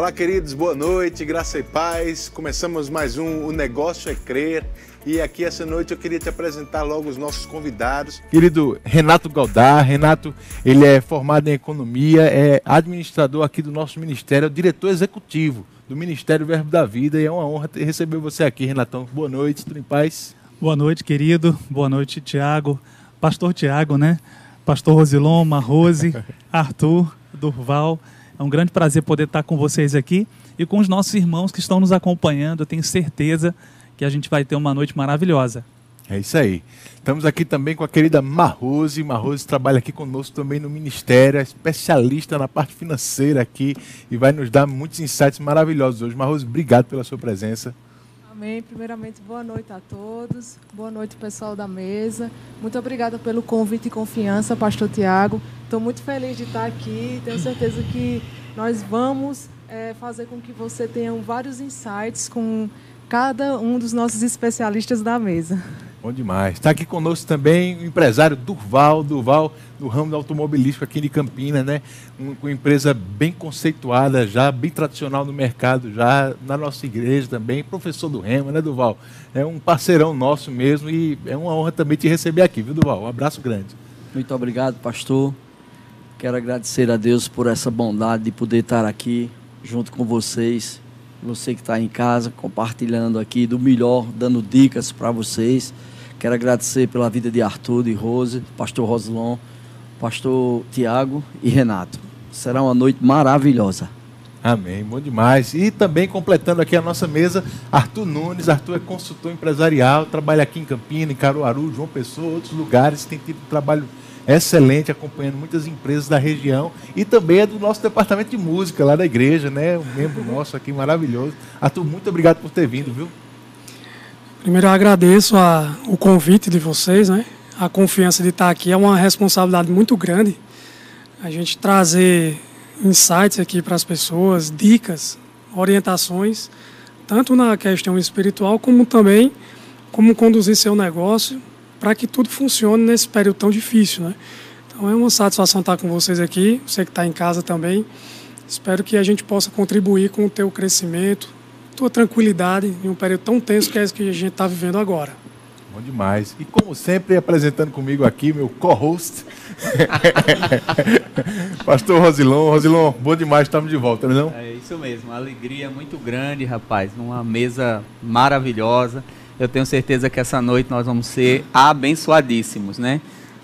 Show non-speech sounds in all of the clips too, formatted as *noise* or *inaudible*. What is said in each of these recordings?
Olá, queridos, boa noite, graça e paz. Começamos mais um O Negócio é Crer. E aqui essa noite eu queria te apresentar logo os nossos convidados. Querido Renato Galdar. Renato, ele é formado em economia, é administrador aqui do nosso ministério, é o diretor executivo do Ministério Verbo da Vida. E é uma honra receber você aqui, Renatão. Boa noite, tudo em paz? Boa noite, querido. Boa noite, Tiago. Pastor Tiago, né? Pastor Rosilon, Marrose, *laughs* Arthur, Durval. É um grande prazer poder estar com vocês aqui e com os nossos irmãos que estão nos acompanhando. Eu tenho certeza que a gente vai ter uma noite maravilhosa. É isso aí. Estamos aqui também com a querida Marrose. Marrose trabalha aqui conosco também no Ministério, é especialista na parte financeira aqui e vai nos dar muitos insights maravilhosos hoje. Marrose, obrigado pela sua presença. Amém. Primeiramente, boa noite a todos. Boa noite, pessoal da mesa. Muito obrigada pelo convite e confiança, Pastor Tiago. Estou muito feliz de estar aqui. Tenho certeza que nós vamos é, fazer com que você tenha vários insights com cada um dos nossos especialistas da mesa. Bom demais. Está aqui conosco também o empresário Durval, Durval do ramo automobilístico aqui de Campinas, né? Uma empresa bem conceituada, já bem tradicional no mercado, já na nossa igreja também, professor do Rema, né, Durval? É um parceirão nosso mesmo e é uma honra também te receber aqui, viu, Durval? Um abraço grande. Muito obrigado, pastor. Quero agradecer a Deus por essa bondade de poder estar aqui junto com vocês, você que está em casa, compartilhando aqui do melhor, dando dicas para vocês. Quero agradecer pela vida de Arthur, de Rose, pastor Roslon, pastor Tiago e Renato. Será uma noite maravilhosa. Amém, bom demais. E também completando aqui a nossa mesa, Arthur Nunes. Arthur é consultor empresarial, trabalha aqui em Campinas, em Caruaru, João Pessoa, outros lugares, tem tido trabalho excelente, acompanhando muitas empresas da região e também é do nosso departamento de música lá da igreja, né? Um membro nosso aqui maravilhoso. Arthur, muito obrigado por ter vindo, viu? Primeiro eu agradeço a, o convite de vocês, né? A confiança de estar aqui é uma responsabilidade muito grande. A gente trazer insights aqui para as pessoas, dicas, orientações, tanto na questão espiritual como também como conduzir seu negócio para que tudo funcione nesse período tão difícil, né? Então é uma satisfação estar com vocês aqui, você que está em casa também. Espero que a gente possa contribuir com o teu crescimento, tua tranquilidade em um período tão tenso que é esse que a gente está vivendo agora. Bom demais. E como sempre, apresentando comigo aqui, meu co-host, *laughs* Pastor Rosilon. Rosilon, bom demais, estamos de volta, não é não? É isso mesmo, uma alegria muito grande, rapaz, numa mesa maravilhosa. Eu tenho certeza que essa noite nós vamos ser abençoadíssimos, né?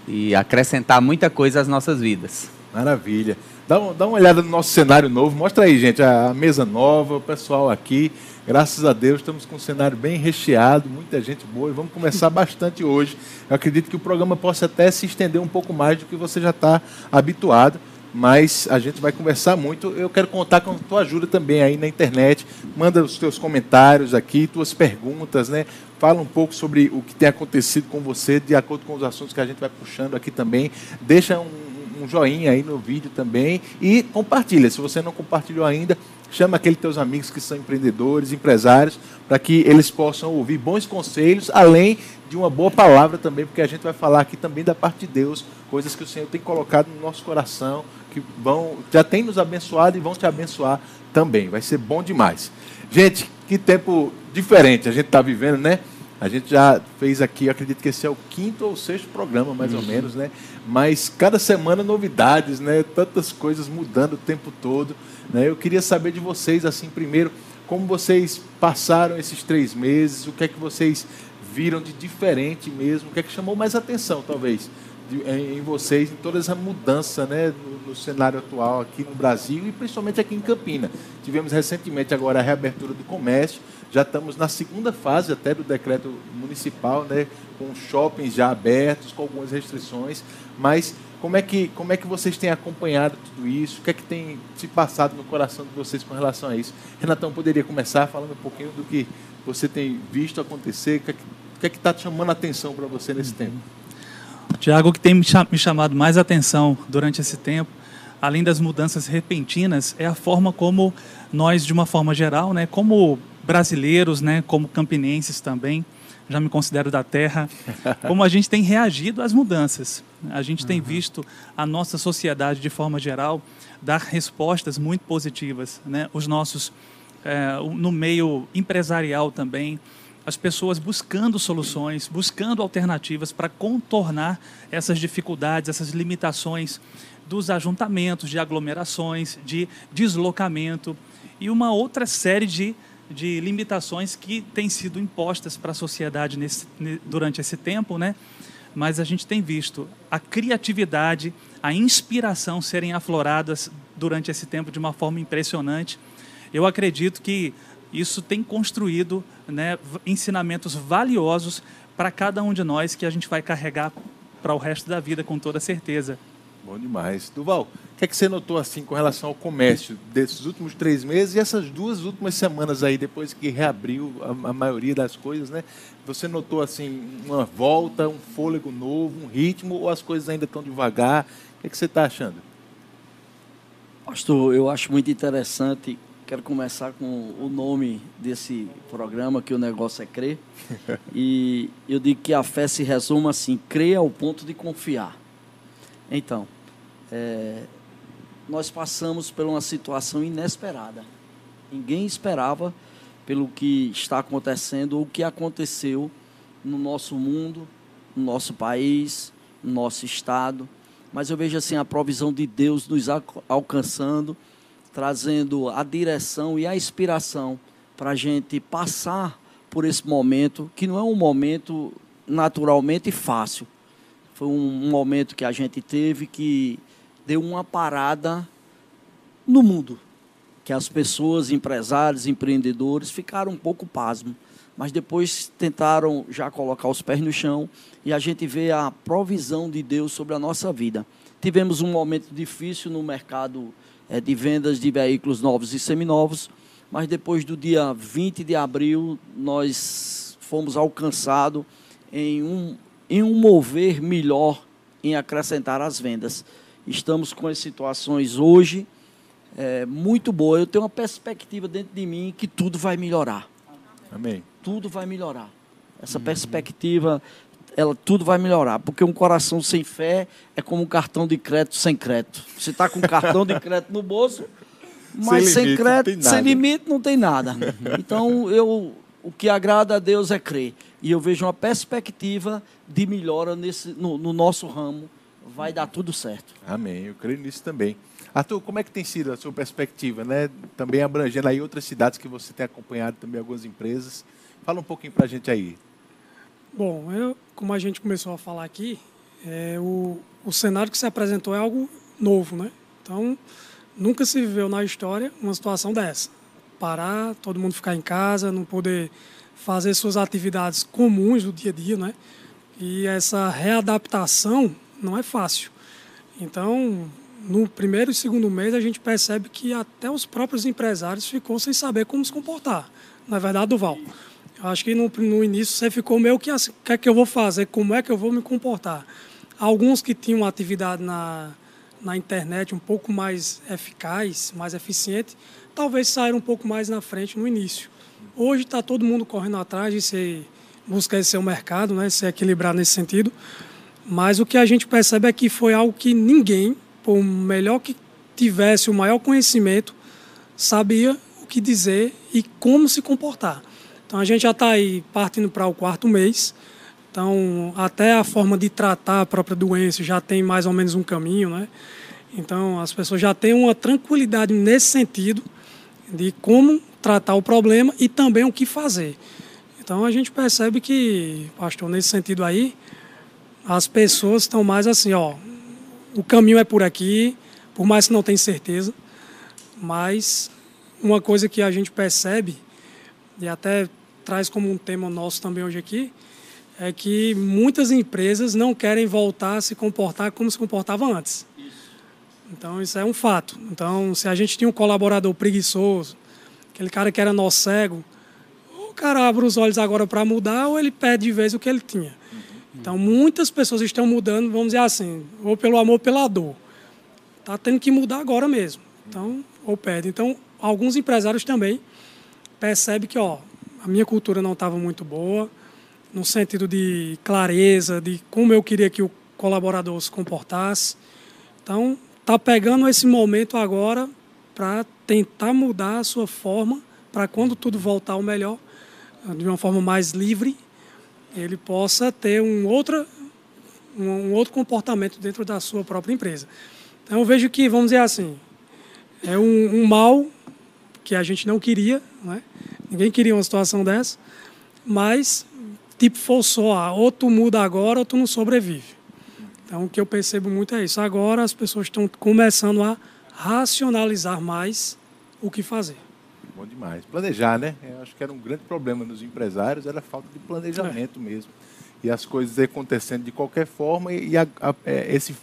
E acrescentar muita coisa às nossas vidas. Maravilha. Dá, um, dá uma olhada no nosso cenário novo. Mostra aí, gente, a mesa nova, o pessoal aqui. Graças a Deus, estamos com um cenário bem recheado, muita gente boa e vamos começar *laughs* bastante hoje. Eu acredito que o programa possa até se estender um pouco mais do que você já está habituado, mas a gente vai conversar muito. Eu quero contar com a tua ajuda também aí na internet. Manda os teus comentários aqui, tuas perguntas, né? Fala um pouco sobre o que tem acontecido com você, de acordo com os assuntos que a gente vai puxando aqui também. Deixa um um joinha aí no vídeo também e compartilha. Se você não compartilhou ainda, chama aqueles teus amigos que são empreendedores, empresários, para que eles possam ouvir bons conselhos, além de uma boa palavra também, porque a gente vai falar aqui também da parte de Deus, coisas que o Senhor tem colocado no nosso coração, que vão já tem nos abençoado e vão te abençoar também. Vai ser bom demais. Gente, que tempo diferente a gente está vivendo, né? A gente já fez aqui, acredito que esse é o quinto ou sexto programa, mais uhum. ou menos, né? Mas cada semana novidades, né? Tantas coisas mudando o tempo todo. Né? Eu queria saber de vocês, assim, primeiro, como vocês passaram esses três meses, o que é que vocês viram de diferente mesmo, o que é que chamou mais atenção, talvez, de, em, em, vocês, em toda essa mudança né, no, no, cenário atual aqui no Brasil e principalmente aqui em Campina. Tivemos recentemente agora a reabertura do comércio, já estamos na segunda fase até do decreto municipal, né, com shoppings já abertos, com algumas restrições, mas como é que como é que vocês têm acompanhado tudo isso? O que é que tem se passado no coração de vocês com relação a isso? Renatão poderia começar falando um pouquinho do que você tem visto acontecer, o que é que está chamando a atenção para você nesse uhum. tempo? Tiago, o que tem me chamado mais atenção durante esse tempo, além das mudanças repentinas, é a forma como nós, de uma forma geral, né, como brasileiros, né, como campinenses também, já me considero da terra, como a gente tem reagido às mudanças. A gente uhum. tem visto a nossa sociedade, de forma geral, dar respostas muito positivas. Né? Os nossos, é, no meio empresarial também, as pessoas buscando soluções, buscando alternativas para contornar essas dificuldades, essas limitações dos ajuntamentos, de aglomerações, de deslocamento e uma outra série de, de limitações que têm sido impostas para a sociedade nesse, durante esse tempo, né? Mas a gente tem visto a criatividade, a inspiração serem afloradas durante esse tempo de uma forma impressionante. Eu acredito que isso tem construído né, ensinamentos valiosos para cada um de nós que a gente vai carregar para o resto da vida com toda certeza. Bom demais. Duval, o que, é que você notou assim com relação ao comércio desses últimos três meses e essas duas últimas semanas aí, depois que reabriu a, a maioria das coisas, né? Você notou assim uma volta, um fôlego novo, um ritmo ou as coisas ainda estão devagar? O que, é que você está achando? Pastor, eu acho muito interessante. Quero começar com o nome desse programa, que o negócio é crer. *laughs* e eu digo que a fé se resume assim: crer ao ponto de confiar. Então, é, nós passamos por uma situação inesperada. Ninguém esperava pelo que está acontecendo o que aconteceu no nosso mundo, no nosso país, no nosso estado. Mas eu vejo assim a provisão de Deus nos alcançando, trazendo a direção e a inspiração para a gente passar por esse momento, que não é um momento naturalmente fácil. Foi um momento que a gente teve que deu uma parada no mundo, que as pessoas, empresários, empreendedores, ficaram um pouco pasmos, mas depois tentaram já colocar os pés no chão e a gente vê a provisão de Deus sobre a nossa vida. Tivemos um momento difícil no mercado é, de vendas de veículos novos e seminovos, mas depois do dia 20 de abril, nós fomos alcançados em um, em um mover melhor em acrescentar as vendas estamos com as situações hoje é, muito boas. Eu tenho uma perspectiva dentro de mim que tudo vai melhorar. Amém. Tudo vai melhorar. Essa uhum. perspectiva, ela tudo vai melhorar, porque um coração sem fé é como um cartão de crédito sem crédito. Você está com um cartão de crédito no bolso, mas sem, sem crédito, sem limite, não tem nada. Então, eu, o que agrada a Deus é crer. E eu vejo uma perspectiva de melhora nesse, no, no nosso ramo vai dar tudo certo. Amém, eu creio nisso também. Arthur, como é que tem sido a sua perspectiva, né? Também abrangendo aí outras cidades que você tem acompanhado também algumas empresas. Fala um pouquinho para a gente aí. Bom, eu, como a gente começou a falar aqui, é, o, o cenário que se apresentou é algo novo, né? Então, nunca se viveu na história uma situação dessa. Parar, todo mundo ficar em casa, não poder fazer suas atividades comuns do dia a dia, né? E essa readaptação não é fácil. Então, no primeiro e segundo mês, a gente percebe que até os próprios empresários ficou sem saber como se comportar. Na verdade, Duval. Eu acho que no, no início você ficou meio que assim, o que é que eu vou fazer, como é que eu vou me comportar. Alguns que tinham atividade na, na internet um pouco mais eficaz, mais eficiente, talvez saíram um pouco mais na frente no início. Hoje está todo mundo correndo atrás de ser, buscar esse seu mercado, né, se equilibrar nesse sentido. Mas o que a gente percebe é que foi algo que ninguém, por melhor que tivesse o maior conhecimento, sabia o que dizer e como se comportar. Então a gente já está aí partindo para o quarto mês. Então até a forma de tratar a própria doença já tem mais ou menos um caminho, né? Então as pessoas já têm uma tranquilidade nesse sentido de como tratar o problema e também o que fazer. Então a gente percebe que, pastor, nesse sentido aí, as pessoas estão mais assim, ó, o caminho é por aqui, por mais que não tenha certeza, mas uma coisa que a gente percebe, e até traz como um tema nosso também hoje aqui, é que muitas empresas não querem voltar a se comportar como se comportavam antes. Então, isso é um fato. Então, se a gente tinha um colaborador preguiçoso, aquele cara que era nosso cego, o cara abre os olhos agora para mudar ou ele perde de vez o que ele tinha. Então, muitas pessoas estão mudando, vamos dizer assim, ou pelo amor ou pela dor. Está tendo que mudar agora mesmo. Então, ou perde. Então, alguns empresários também percebem que, ó, a minha cultura não estava muito boa, no sentido de clareza, de como eu queria que o colaborador se comportasse. Então, está pegando esse momento agora para tentar mudar a sua forma, para quando tudo voltar ao melhor, de uma forma mais livre, ele possa ter um, outra, um outro comportamento dentro da sua própria empresa. Então, eu vejo que, vamos dizer assim, é um, um mal que a gente não queria, né? ninguém queria uma situação dessa, mas, tipo, forçou, ou tu muda agora ou tu não sobrevive. Então, o que eu percebo muito é isso. Agora as pessoas estão começando a racionalizar mais o que fazer. Bom demais. Planejar, né? Eu acho que era um grande problema nos empresários, era a falta de planejamento é. mesmo. E as coisas acontecendo de qualquer forma e a, a, é, esse,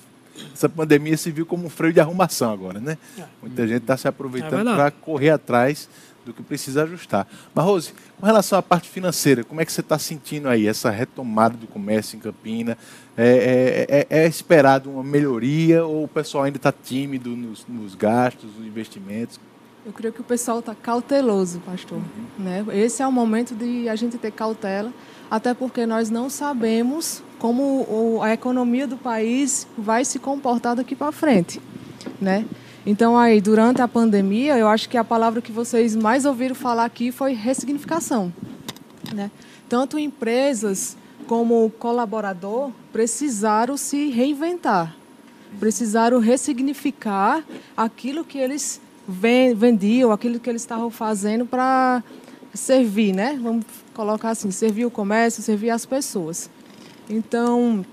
essa pandemia se viu como um freio de arrumação agora, né? É. Muita gente está se aproveitando é para correr atrás do que precisa ajustar. Mas, Rose, com relação à parte financeira, como é que você está sentindo aí essa retomada do comércio em Campina? É, é, é, é esperado uma melhoria ou o pessoal ainda está tímido nos, nos, gastos, nos investimentos? Eu creio que o pessoal está cauteloso, pastor. Uhum. Né? Esse é o momento de a gente ter cautela, até porque nós não sabemos como a economia do país vai se comportar daqui para frente. Né? Então, aí, durante a pandemia, eu acho que a palavra que vocês mais ouviram falar aqui foi ressignificação. Né? Tanto empresas como colaborador precisaram se reinventar, precisaram ressignificar aquilo que eles vendiam, aquilo que eles estavam fazendo para servir, né? Vamos colocar assim, servir o comércio, servir as pessoas. Então,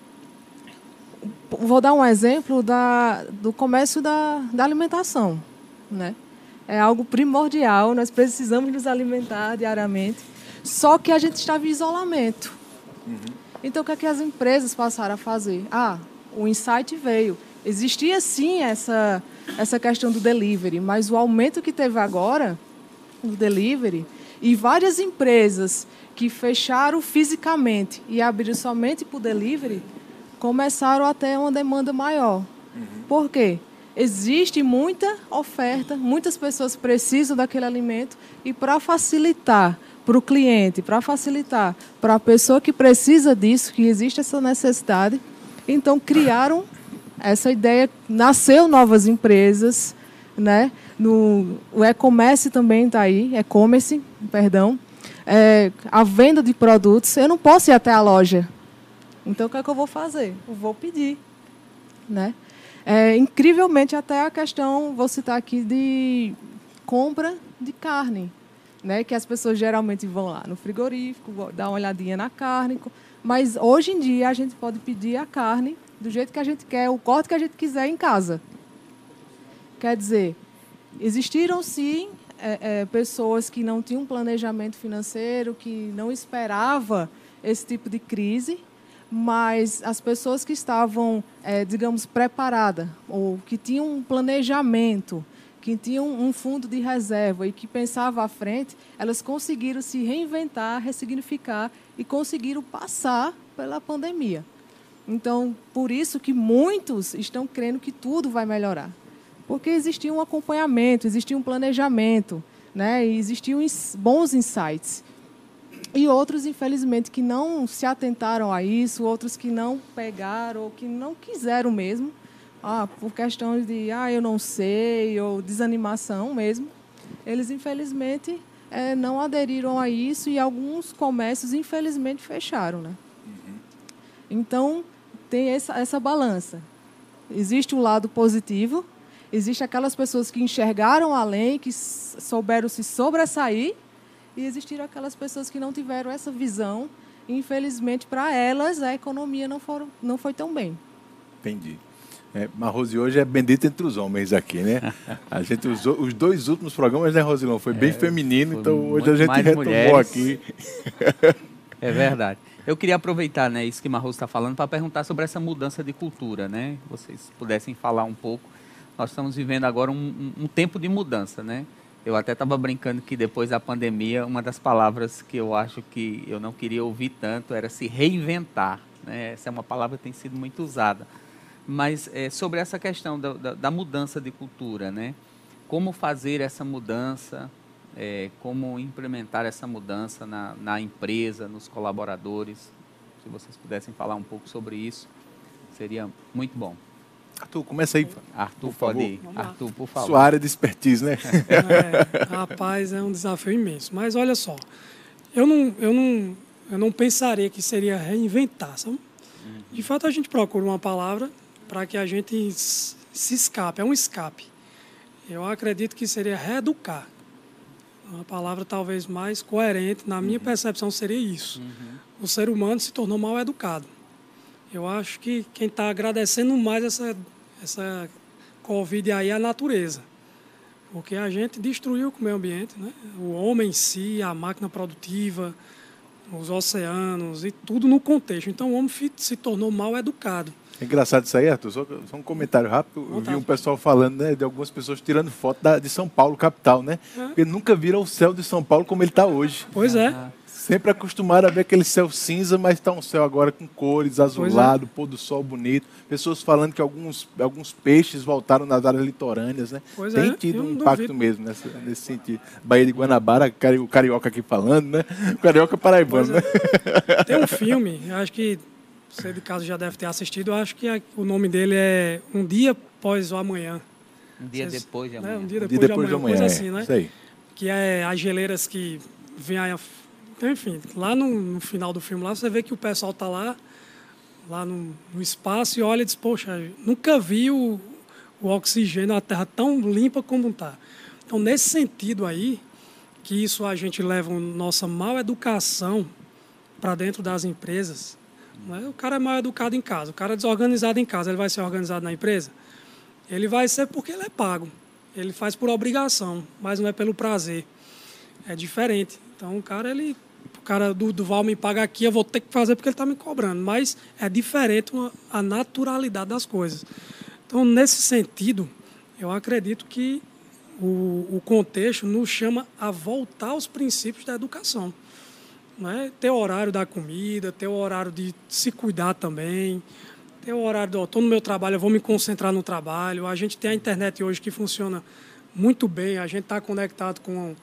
vou dar um exemplo da, do comércio da, da alimentação. Né? É algo primordial, nós precisamos nos alimentar diariamente, só que a gente estava em isolamento. Uhum. Então, o que, é que as empresas passaram a fazer? Ah, o insight veio. Existia sim essa, essa questão do delivery, mas o aumento que teve agora do delivery e várias empresas que fecharam fisicamente e abriram somente para o delivery começaram a ter uma demanda maior. Uhum. Por quê? Existe muita oferta, muitas pessoas precisam daquele alimento e para facilitar para o cliente, para facilitar para a pessoa que precisa disso, que existe essa necessidade, então criaram essa ideia, nasceu novas empresas, né? No, o e-commerce também está aí, e-commerce, perdão, é, a venda de produtos. Eu não posso ir até a loja, então, o que é que eu vou fazer? Eu vou pedir. Né? É, incrivelmente, até a questão, vou citar aqui, de compra de carne. Né? Que as pessoas geralmente vão lá no frigorífico, dar uma olhadinha na carne. Mas, hoje em dia, a gente pode pedir a carne do jeito que a gente quer, o corte que a gente quiser em casa. Quer dizer, existiram, sim, é, é, pessoas que não tinham planejamento financeiro, que não esperava esse tipo de crise, mas as pessoas que estavam, é, digamos, preparadas, ou que tinham um planejamento, que tinham um fundo de reserva e que pensavam à frente, elas conseguiram se reinventar, ressignificar e conseguiram passar pela pandemia. Então, por isso que muitos estão crendo que tudo vai melhorar. Porque existia um acompanhamento, existia um planejamento, né? e existiam bons insights. E outros, infelizmente, que não se atentaram a isso, outros que não pegaram ou que não quiseram mesmo, ah, por questões de, ah, eu não sei, ou desanimação mesmo, eles, infelizmente, é, não aderiram a isso e alguns comércios, infelizmente, fecharam. Né? Uhum. Então, tem essa, essa balança. Existe o lado positivo, existe aquelas pessoas que enxergaram além, que souberam se sobressair, e existiram aquelas pessoas que não tiveram essa visão. E, infelizmente, para elas, a economia não, foram, não foi tão bem. Entendi. É, mas Rose hoje é bendita entre os homens aqui, né? *laughs* A gente usou os dois últimos programas, né, Rosilão? Foi bem é, feminino, então hoje a gente retomou mulheres. aqui. É verdade. Eu queria aproveitar né, isso que Marroso está falando para perguntar sobre essa mudança de cultura, né? Vocês pudessem falar um pouco. Nós estamos vivendo agora um, um, tempo de mudança, né? Eu até estava brincando que depois da pandemia, uma das palavras que eu acho que eu não queria ouvir tanto era se reinventar. Né? Essa é uma palavra que tem sido muito usada. Mas é, sobre essa questão da, da, da, mudança de cultura, né? como fazer essa mudança é, como implementar essa mudança na, na empresa, nos colaboradores. Se vocês pudessem falar um pouco sobre isso, seria muito bom. Arthur, começa aí. Arthur, pode ir. Arthur, por favor. Sua área de expertise, né? É, rapaz, é um desafio imenso. Mas olha só, eu não, eu não, eu não pensaria que seria reinventar, sabe? De fato, a gente procura uma palavra para que a gente se escape, é um escape. Eu acredito que seria reeducar. Uma palavra talvez mais coerente, na minha percepção, seria isso. O ser humano se tornou mal educado. Eu acho que quem está agradecendo mais essa, essa Covid aí é a natureza. Porque a gente destruiu o meio ambiente, né? o homem em si, a máquina produtiva, os oceanos e tudo no contexto. Então o homem se tornou mal educado. É engraçado isso aí, Arthur. Só, só um comentário rápido. Eu vi um pessoal falando né, de algumas pessoas tirando foto da, de São Paulo, capital, né? É. Porque nunca viram o céu de São Paulo como ele está hoje. Pois é. Sempre acostumaram a ver aquele céu cinza, mas está um céu agora com cores, é. azulado, é. pôr do sol bonito. Pessoas falando que alguns, alguns peixes voltaram nas áreas litorâneas, né? Pois Tem é, tido um impacto duvido. mesmo nesse, nesse sentido. Bahia de Guanabara, o carioca aqui falando, né? O carioca paraibano, né? Tem um filme, acho que você de casa já deve ter assistido. Eu acho que o nome dele é Um Dia Após o Amanhã. Um dia Vocês, depois de amanhã. Né? Um dia depois, um dia depois de, amanhã, de amanhã, coisa é, assim, né? Que é as geleiras que vêm aí. Então, enfim, lá no, no, final do filme, lá você vê que o pessoal está lá, lá no, no, espaço e olha e diz, poxa, nunca vi o, o oxigênio na Terra tão limpa como está. Então, nesse sentido aí, que isso a gente leva a nossa mal educação para dentro das empresas, O cara é mal educado em casa, o cara é desorganizado em casa, ele vai ser organizado na empresa? Ele vai ser porque ele é pago. Ele faz por obrigação, mas não é pelo prazer. É diferente. Então o cara, ele. O cara do, do Val me paga aqui, eu vou ter que fazer porque ele está me cobrando. Mas é diferente uma, a naturalidade das coisas. Então, nesse sentido, eu acredito que o, o contexto nos chama a voltar aos princípios da educação né? ter o horário da comida, ter o horário de se cuidar também, ter o horário do estou no meu trabalho, eu vou me concentrar no trabalho. A gente tem a internet hoje que funciona muito bem, a gente está conectado com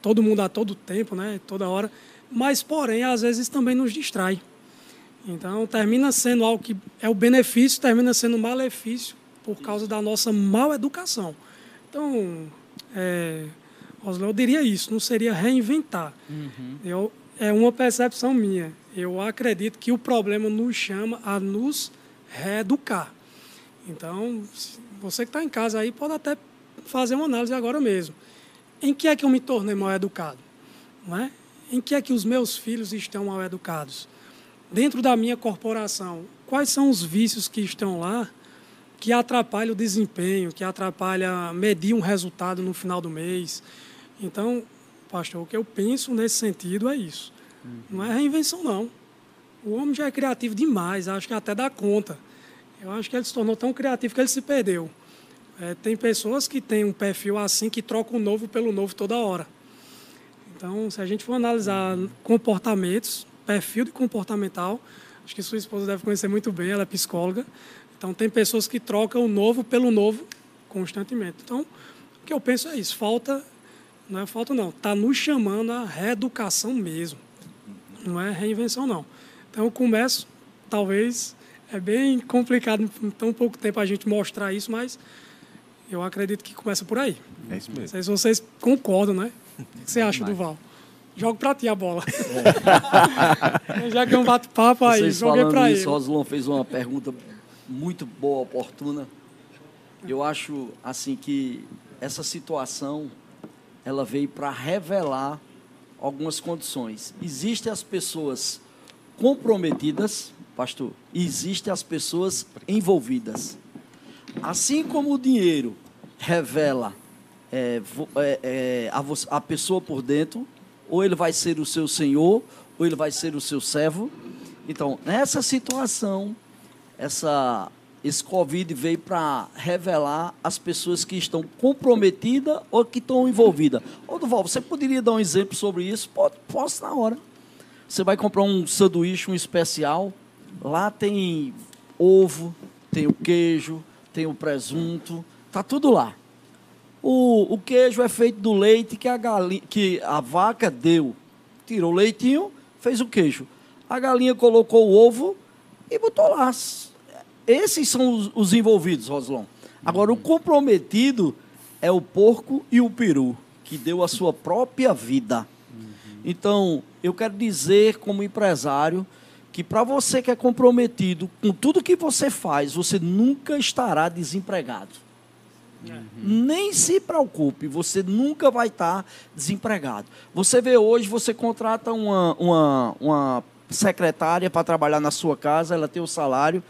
todo mundo a todo tempo, né? toda hora, mas porém às vezes também nos distrai. Então termina sendo algo que é o benefício, termina sendo malefício por causa da nossa mal educação. Então, é, eu diria isso, não seria reinventar. Uhum. Eu é uma percepção minha. Eu acredito que o problema nos chama a nos reeducar. Então, você que está em casa aí pode até fazer uma análise agora mesmo. Em que é que eu me tornei mal educado? Não é? Em que é que os meus filhos estão mal educados? Dentro da minha corporação, quais são os vícios que estão lá que atrapalham o desempenho, que atrapalham medir um resultado no final do mês? Então, pastor, o que eu penso nesse sentido é isso. Uhum. Não é reinvenção, não. O homem já é criativo demais, acho que até dá conta. Eu acho que ele se tornou tão criativo que ele se perdeu. É, tem pessoas que têm um perfil assim que trocam o novo pelo novo toda hora. Então, se a gente for analisar comportamentos, perfil de comportamental, acho que sua esposa deve conhecer muito bem, ela é psicóloga. Então, tem pessoas que trocam o novo pelo novo constantemente. Então, o que eu penso é isso: falta não é falta, não. Está nos chamando a reeducação mesmo. Não é reinvenção, não. Então, eu começo, talvez, é bem complicado em tão pouco tempo a gente mostrar isso, mas eu acredito que começa por aí. É isso mesmo. Não sei se vocês concordam, né? O que você acha, Duval? Jogo para ti a bola. É. *laughs* Já que é um bate-papo aí, Vocês joguei para ele. Roslon fez uma pergunta muito boa, oportuna. Eu acho assim que essa situação ela veio para revelar algumas condições. Existem as pessoas comprometidas, pastor, existem as pessoas envolvidas. Assim como o dinheiro revela é, é, é, a, a pessoa por dentro, ou ele vai ser o seu senhor, ou ele vai ser o seu servo. Então, nessa situação, essa esse Covid veio para revelar as pessoas que estão comprometidas ou que estão envolvidas. Ô, Duval, você poderia dar um exemplo sobre isso? Pode, posso na hora. Você vai comprar um sanduíche, um especial, lá tem ovo, tem o queijo, tem o presunto, tá tudo lá. O, o queijo é feito do leite que a, galinha, que a vaca deu. Tirou o leitinho, fez o queijo. A galinha colocou o ovo e botou lá. Esses são os, os envolvidos, Roslon. Agora, o comprometido é o porco e o peru, que deu a sua própria vida. Então, eu quero dizer, como empresário, que para você que é comprometido com tudo que você faz, você nunca estará desempregado. Uhum. Nem se preocupe, você nunca vai estar desempregado. Você vê hoje, você contrata uma, uma, uma secretária para trabalhar na sua casa, ela tem o salário,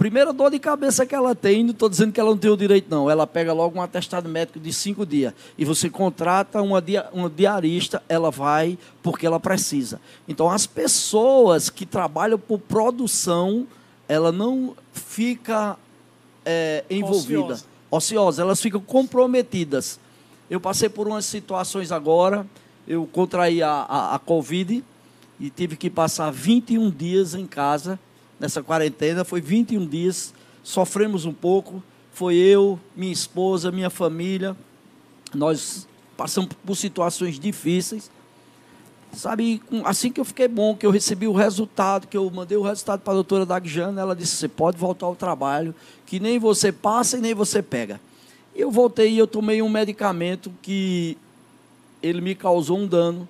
Primeira dor de cabeça que ela tem, não estou dizendo que ela não tem o direito, não. Ela pega logo um atestado médico de cinco dias. E você contrata uma, dia, uma diarista, ela vai porque ela precisa. Então, as pessoas que trabalham por produção, ela não fica é, envolvida. Ociosa. Ociosa, elas ficam comprometidas. Eu passei por umas situações agora, eu contraí a, a, a Covid e tive que passar 21 dias em casa nessa quarentena. Foi 21 dias, sofremos um pouco. Foi eu, minha esposa, minha família. Nós passamos por situações difíceis. Sabe, assim que eu fiquei bom, que eu recebi o resultado, que eu mandei o resultado para a doutora Dagjana, ela disse: você pode voltar ao trabalho, que nem você passa e nem você pega. E eu voltei e eu tomei um medicamento que ele me causou um dano.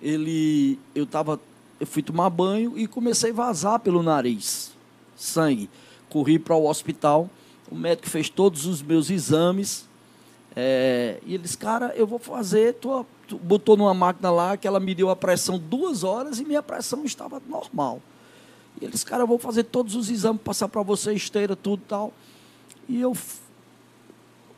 Ele, eu estava eu fui tomar banho e comecei a vazar pelo nariz sangue. Corri para o hospital, o médico fez todos os meus exames. É, e eles, cara, eu vou fazer. Tu, botou numa máquina lá que ela mediu a pressão duas horas e minha pressão estava normal. E eles, cara, eu vou fazer todos os exames, passar para você esteira, tudo tal. E eu,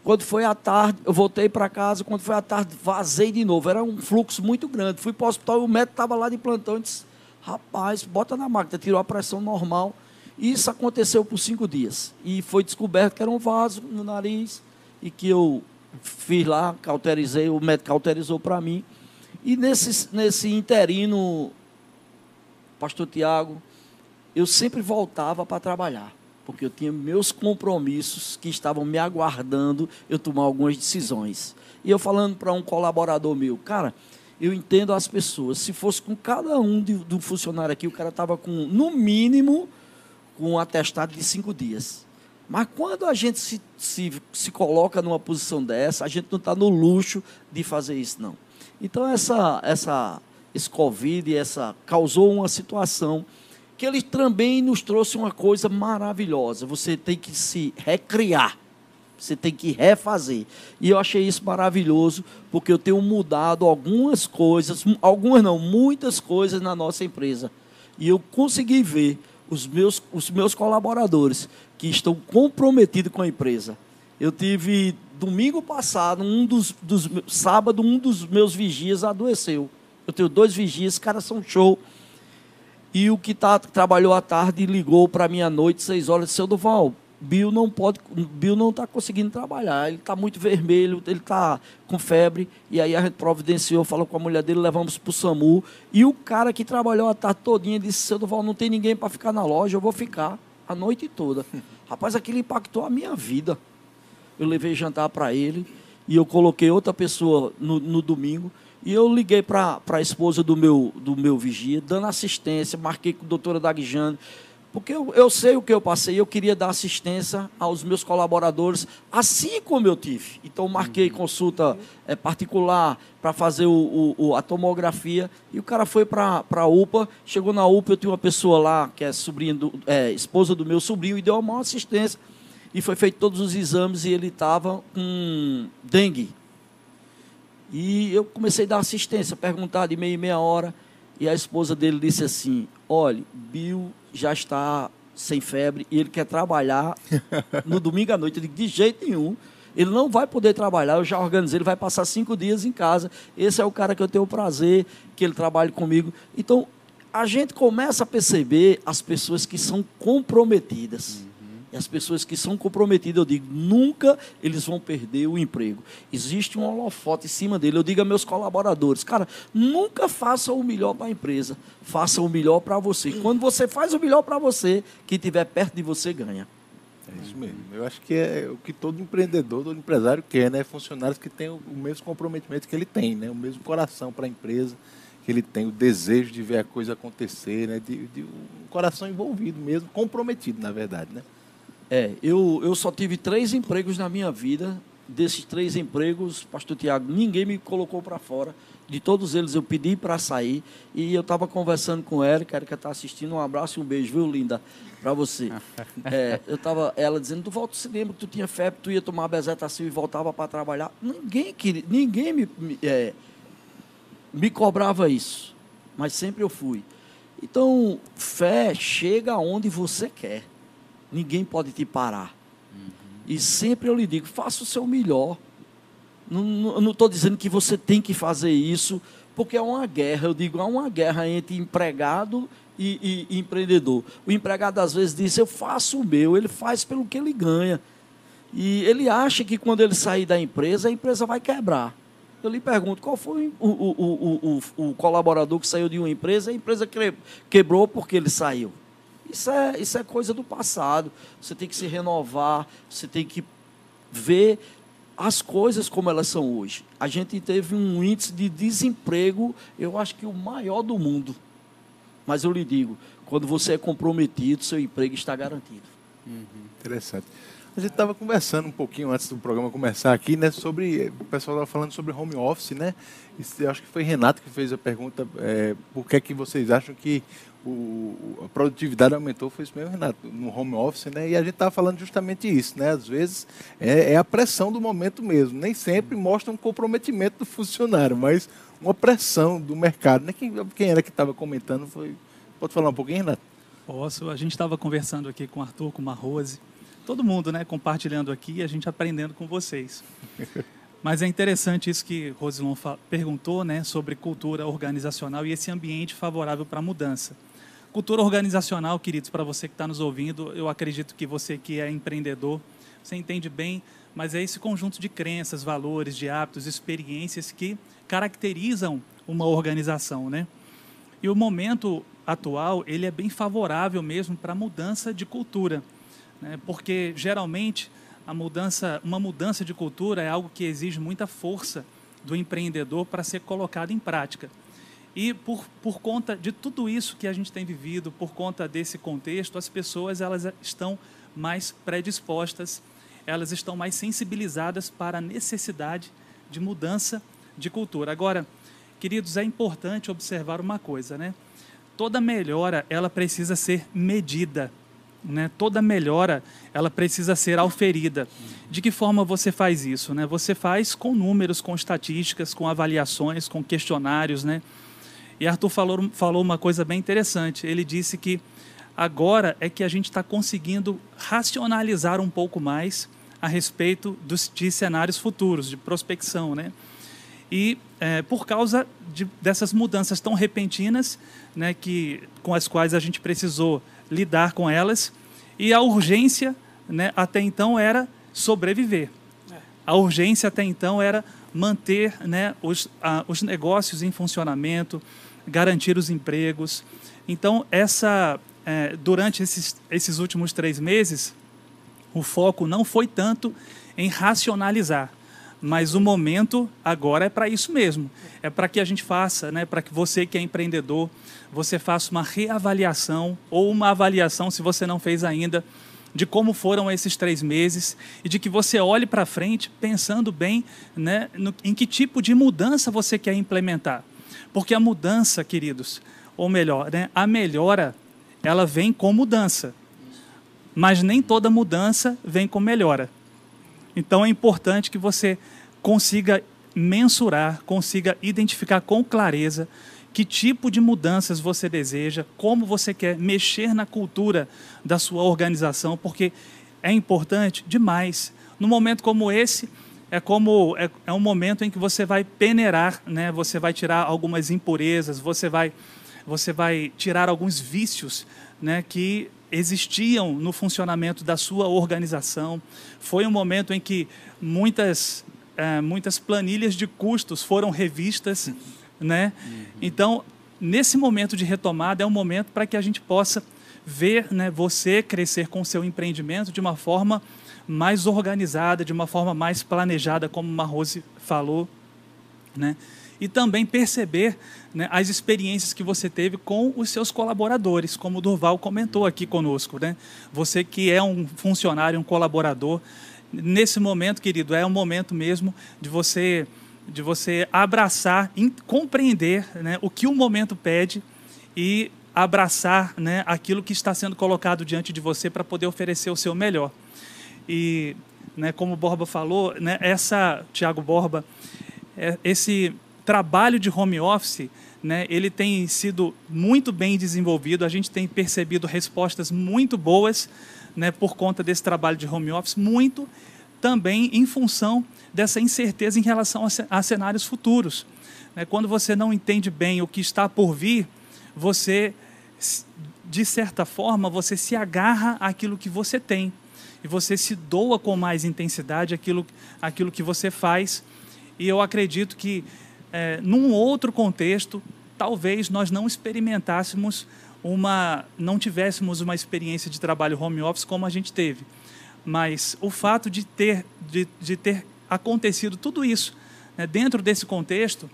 quando foi à tarde, eu voltei para casa. Quando foi à tarde, vazei de novo. Era um fluxo muito grande. Fui para o hospital e o médico estava lá de plantão e disse: Rapaz, bota na máquina, tirou a pressão normal. Isso aconteceu por cinco dias. E foi descoberto que era um vaso no nariz e que eu fiz lá, cauterizei, o médico cauterizou para mim. E nesse, nesse interino, pastor Tiago, eu sempre voltava para trabalhar, porque eu tinha meus compromissos que estavam me aguardando eu tomar algumas decisões. E eu falando para um colaborador meu, cara, eu entendo as pessoas. Se fosse com cada um de, do funcionário aqui, o cara estava com, no mínimo, com um atestado de cinco dias. Mas quando a gente se, se, se coloca numa posição dessa, a gente não está no luxo de fazer isso, não. Então, essa, essa, esse Covid essa, causou uma situação que ele também nos trouxe uma coisa maravilhosa. Você tem que se recriar você tem que refazer. E eu achei isso maravilhoso, porque eu tenho mudado algumas coisas, algumas não, muitas coisas na nossa empresa. E eu consegui ver os meus, os meus colaboradores que estão comprometidos com a empresa. Eu tive domingo passado, um dos, dos sábado, um dos meus vigias adoeceu. Eu tenho dois vigias, caras são show. E o que tá, trabalhou à tarde ligou para mim à noite, seis horas, seu Duval, Bill não pode, Bill não está conseguindo trabalhar, ele está muito vermelho, ele está com febre, e aí a gente providenciou, falou com a mulher dele, levamos para o SAMU, e o cara que trabalhou a tarde todinha disse, seu Duval, não tem ninguém para ficar na loja, eu vou ficar a noite toda. *laughs* Rapaz, aquilo impactou a minha vida. Eu levei jantar para ele, e eu coloquei outra pessoa no, no domingo, e eu liguei para a esposa do meu, do meu vigia, dando assistência, marquei com a doutora Dagjane, porque eu, eu sei o que eu passei, eu queria dar assistência aos meus colaboradores, assim como eu tive. Então, marquei consulta é, particular para fazer o, o, a tomografia. E o cara foi para a UPA, chegou na UPA, eu tinha uma pessoa lá, que é, sobrinha do, é, esposa do meu sobrinho, e deu uma maior assistência. E foi feito todos os exames e ele estava com dengue. E eu comecei a dar assistência, perguntar de meia e meia hora. E a esposa dele disse assim: olha, Bill já está sem febre e ele quer trabalhar *laughs* no domingo à noite. Eu digo, de jeito nenhum. Ele não vai poder trabalhar, eu já organizei, ele vai passar cinco dias em casa. Esse é o cara que eu tenho o prazer que ele trabalhe comigo. Então, a gente começa a perceber as pessoas que são comprometidas. E as pessoas que são comprometidas, eu digo, nunca eles vão perder o emprego. Existe um holofote em cima dele. Eu digo a meus colaboradores, cara, nunca faça o melhor para a empresa, faça o melhor para você. Quando você faz o melhor para você, quem estiver perto de você ganha. É isso mesmo. Eu acho que é o que todo empreendedor, todo empresário quer, né? Funcionários que têm o mesmo comprometimento que ele tem, né? O mesmo coração para a empresa que ele tem, o desejo de ver a coisa acontecer, né? De, de um coração envolvido mesmo, comprometido, na verdade, né? É, eu, eu só tive três empregos na minha vida. Desses três empregos, pastor Tiago, ninguém me colocou para fora. De todos eles eu pedi para sair e eu estava conversando com a Erika, a Erika está assistindo, um abraço e um beijo, viu, linda, para você. *laughs* É, eu estava, ela dizendo, tu volta, se lembra que tu tinha febre, tu ia tomar bezetacil e voltava para trabalhar. Ninguém queria, ninguém me, me, é, me cobrava isso, mas sempre eu fui. Então, fé chega onde você quer. Ninguém pode te parar. Uhum. E sempre eu lhe digo, faça o seu melhor. Não estou dizendo que você tem que fazer isso, porque é uma guerra. Eu digo, há uma guerra entre empregado e, e, e empreendedor. O empregado às vezes diz, eu faço o meu, ele faz pelo que ele ganha. E ele acha que quando ele sair da empresa, a empresa vai quebrar. Eu lhe pergunto, qual foi o, o, o, o colaborador que saiu de uma empresa a empresa quebrou porque ele saiu? Isso é, isso é coisa do passado. Você tem que se renovar, você tem que ver as coisas como elas são hoje. A gente teve um índice de desemprego, eu acho que o maior do mundo. Mas eu lhe digo, quando você é comprometido, seu emprego está garantido. Uhum. Interessante. A gente estava conversando um pouquinho antes do programa começar aqui, né, sobre o pessoal estava falando sobre home office, né? E acho que foi Renato que fez a pergunta, é, por que é que vocês acham que o, a produtividade aumentou, foi isso mesmo, Renato, no home office, né? E a gente estava falando justamente isso, né? Às vezes é, é, a pressão do momento mesmo. Nem sempre mostra um comprometimento do funcionário, mas uma pressão do mercado. Né? Quem, quem era que estava comentando foi. Pode falar um pouquinho, Renato? Posso. A gente estava conversando aqui com o Arthur, com a Rose, todo mundo, né? Compartilhando aqui e a gente aprendendo com vocês. *laughs* Mas é interessante isso que Rosilon perguntou, né, sobre cultura organizacional e esse ambiente favorável para a mudança. Cultura organizacional, queridos, para você que está nos ouvindo, eu acredito que você que é empreendedor, você entende bem, mas é esse conjunto de crenças, valores, de hábitos, experiências que caracterizam uma organização, né? E o momento atual, ele é bem favorável mesmo para a mudança de cultura, né? porque geralmente a mudança, uma mudança de cultura é algo que exige muita força do empreendedor para ser colocado em prática. E por, por conta de tudo isso que a gente tem vivido, por conta desse contexto, as pessoas elas estão mais predispostas, elas estão mais sensibilizadas para a necessidade de mudança de cultura. Agora, queridos, é importante observar uma coisa, né? Toda melhora, ela precisa ser medida né? Toda melhora ela precisa ser auferida. De que forma você faz isso? Né? Você faz com números, com estatísticas, com avaliações, com questionários. Né? E Arthur falou, falou uma coisa bem interessante. Ele disse que agora é que a gente está conseguindo racionalizar um pouco mais a respeito dos, de cenários futuros, de prospecção. Né? E é, por causa de, dessas mudanças tão repentinas né, que, com as quais a gente precisou lidar com elas. E a urgência, né, até então, era sobreviver. A urgência até então era manter né, os, a, os negócios em funcionamento, garantir os empregos. Então, essa, é, durante esses, esses últimos três meses, o foco não foi tanto em racionalizar, mas o momento agora é para isso mesmo. É para que a gente faça, né, para que você que é empreendedor, você faça uma reavaliação ou uma avaliação, se você não fez ainda, de como foram esses três meses e de que você olhe para frente pensando bem né, no, em que tipo de mudança você quer implementar. Porque a mudança, queridos, ou melhor, né, a melhora, ela vem com mudança. Mas nem toda mudança vem com melhora. Então é importante que você consiga mensurar, consiga identificar com clareza que tipo de mudanças você deseja, como você quer mexer na cultura da sua organização, porque é importante demais. No momento como esse, é como é, é um momento em que você vai peneirar, né? Você vai tirar algumas impurezas, você vai você vai tirar alguns vícios, né, que existiam no funcionamento da sua organização. Foi um momento em que muitas é, muitas planilhas de custos foram revistas né? Uhum. Então, nesse momento de retomada, é um momento para que a gente possa ver né, você crescer com o seu empreendimento de uma forma mais organizada, de uma forma mais planejada, como a Rose falou. Né? E também perceber né, as experiências que você teve com os seus colaboradores, como o Durval comentou aqui conosco. Né? Você que é um funcionário, um colaborador, nesse momento, querido, é um momento mesmo de você de você abraçar, compreender né, o que o momento pede e abraçar né, aquilo que está sendo colocado diante de você para poder oferecer o seu melhor. E, né, como o Borba falou, né, essa, Tiago Borba, é, esse trabalho de home office, né, ele tem sido muito bem desenvolvido, a gente tem percebido respostas muito boas né, por conta desse trabalho de home office, muito também em função dessa incerteza em relação a, cenários futuros. Né, quando você não entende bem o que está por vir, você, de certa forma, você se agarra àquilo que você tem e você se doa com mais intensidade aquilo, aquilo que você faz. E eu acredito que, é, num outro contexto, talvez nós não experimentássemos uma, não tivéssemos uma experiência de trabalho home office como a gente teve. Mas o fato de ter, de, de ter acontecido tudo isso né, dentro desse contexto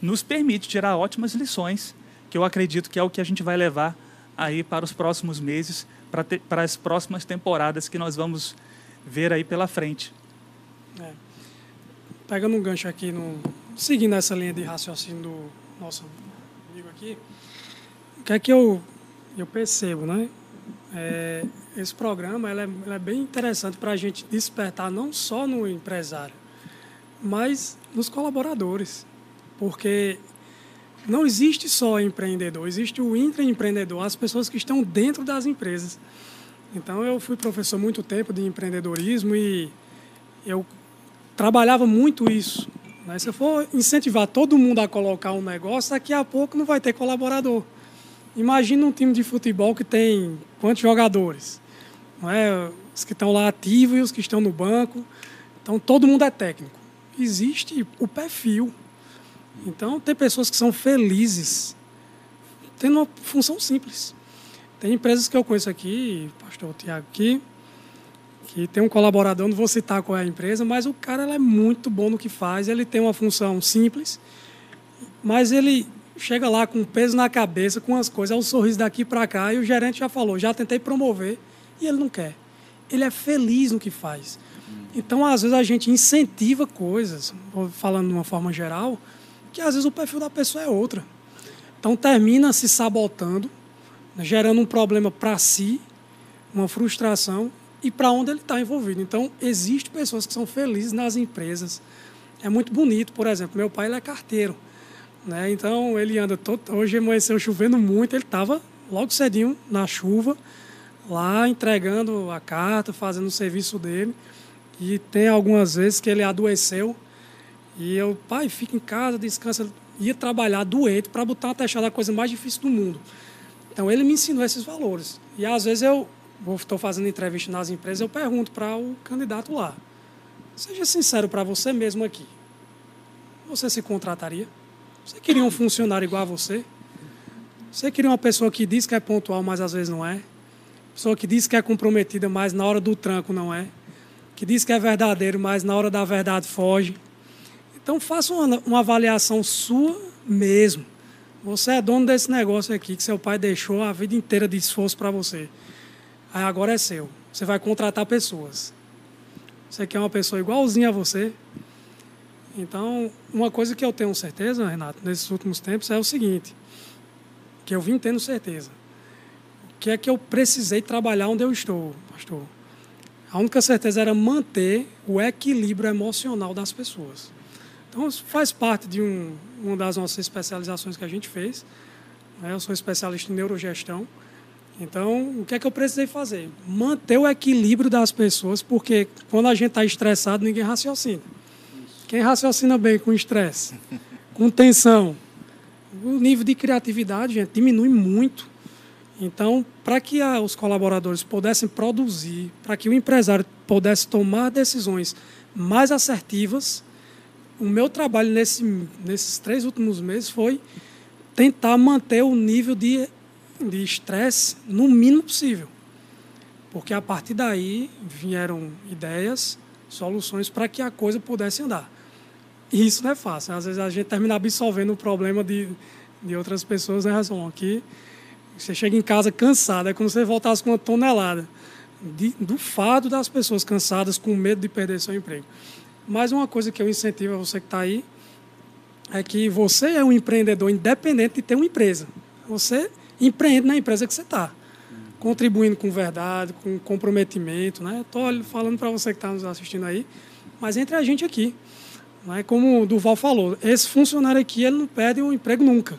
nos permite tirar ótimas lições que eu acredito que é o que a gente vai levar aí para os próximos meses, para, as próximas temporadas que nós vamos ver aí pela frente. É. Pegando um gancho aqui, no, seguindo essa linha de raciocínio do nosso amigo aqui, o que é que eu, eu percebo, né? É, esse programa é, é, bem interessante para a gente despertar não só no empresário, mas nos colaboradores, porque não existe só empreendedor, existe o intraempreendedor, as pessoas que estão dentro das empresas. Então, eu fui professor muito tempo de empreendedorismo e eu trabalhava muito isso. Né? Se eu for incentivar todo mundo a colocar um negócio, daqui a pouco não vai ter colaborador. Imagina um time de futebol que tem quantos jogadores? Não é? Os que estão lá ativos e os que estão no banco. Então, todo mundo é técnico. Existe o perfil. Então, tem pessoas que são felizes tendo uma função simples. Tem empresas que eu conheço aqui, pastor Tiago aqui, que tem um colaborador, não vou citar qual é a empresa, mas o cara é muito bom no que faz, ele tem uma função simples, mas ele chega lá com peso na cabeça, com as coisas, é um sorriso daqui para cá, e o gerente já falou, já tentei promover, e ele não quer. Ele é feliz no que faz. Então, às vezes, a gente incentiva coisas, falando de uma forma geral, que às vezes o perfil da pessoa é outra. Então termina se sabotando, né, gerando um problema para si, uma frustração e para onde ele está envolvido. Então existem pessoas que são felizes nas empresas. É muito bonito, por exemplo, meu pai ele é carteiro, né? Então ele anda todo, hoje amanheceu chovendo muito, ele estava logo cedinho na chuva lá entregando a carta, fazendo o serviço dele. E tem algumas vezes que ele adoeceu e eu, pai, fica em casa, descansa. Ia trabalhar doente para botar uma taxada a coisa mais difícil do mundo. Então ele me ensinou esses valores. E às vezes eu estou fazendo entrevista nas empresas, eu pergunto para o candidato lá: seja sincero para você mesmo aqui. Você se contrataria? Você queria um funcionário igual a você? Você queria uma pessoa que diz que é pontual, mas às vezes não é? Pessoa que diz que é comprometida, mas na hora do tranco não é? Que diz que é verdadeiro, mas na hora da verdade foge? Então faça uma, uma avaliação sua mesmo. Você é dono desse negócio aqui que seu pai deixou a vida inteira de esforço para você. Aí agora é seu. Você vai contratar pessoas. Você quer uma pessoa igualzinha a você? Então, uma coisa que eu tenho certeza, Renato, nesses últimos tempos é o seguinte, que eu vim tendo certeza. Que é que eu precisei trabalhar onde eu estou, pastor. A única certeza era manter o equilíbrio emocional das pessoas. Então, faz parte de um, uma das nossas especializações que a gente fez. Né? Eu sou especialista em neurogestão. Então, o que é que eu precisei fazer? Manter o equilíbrio das pessoas, porque quando a gente está estressado, ninguém raciocina. Quem raciocina bem com estresse, *laughs* com tensão, o nível de criatividade, gente, diminui muito. Então, para que a, os colaboradores pudessem produzir, para que o empresário pudesse tomar decisões mais assertivas, o meu trabalho nesse, nesses três últimos meses foi tentar manter o nível de estresse no mínimo possível. Porque a partir daí vieram ideias, soluções para que a coisa pudesse andar. E isso não é fácil. Às vezes a gente termina absolvendo o problema de, de outras pessoas, né, Razão? Aqui, você chega em casa cansado, é como se você voltasse com uma tonelada de, do fado das pessoas cansadas, com medo de perder seu emprego. Mas uma coisa que eu incentivo a você que está aí é que você é um empreendedor independente de ter uma empresa. Você empreende na empresa que você está, contribuindo com verdade, com comprometimento. Né? Estou falando para você que está nos assistindo aí, mas entre a gente aqui. Né? Como o Duval falou, esse funcionário aqui ele não perde o emprego nunca.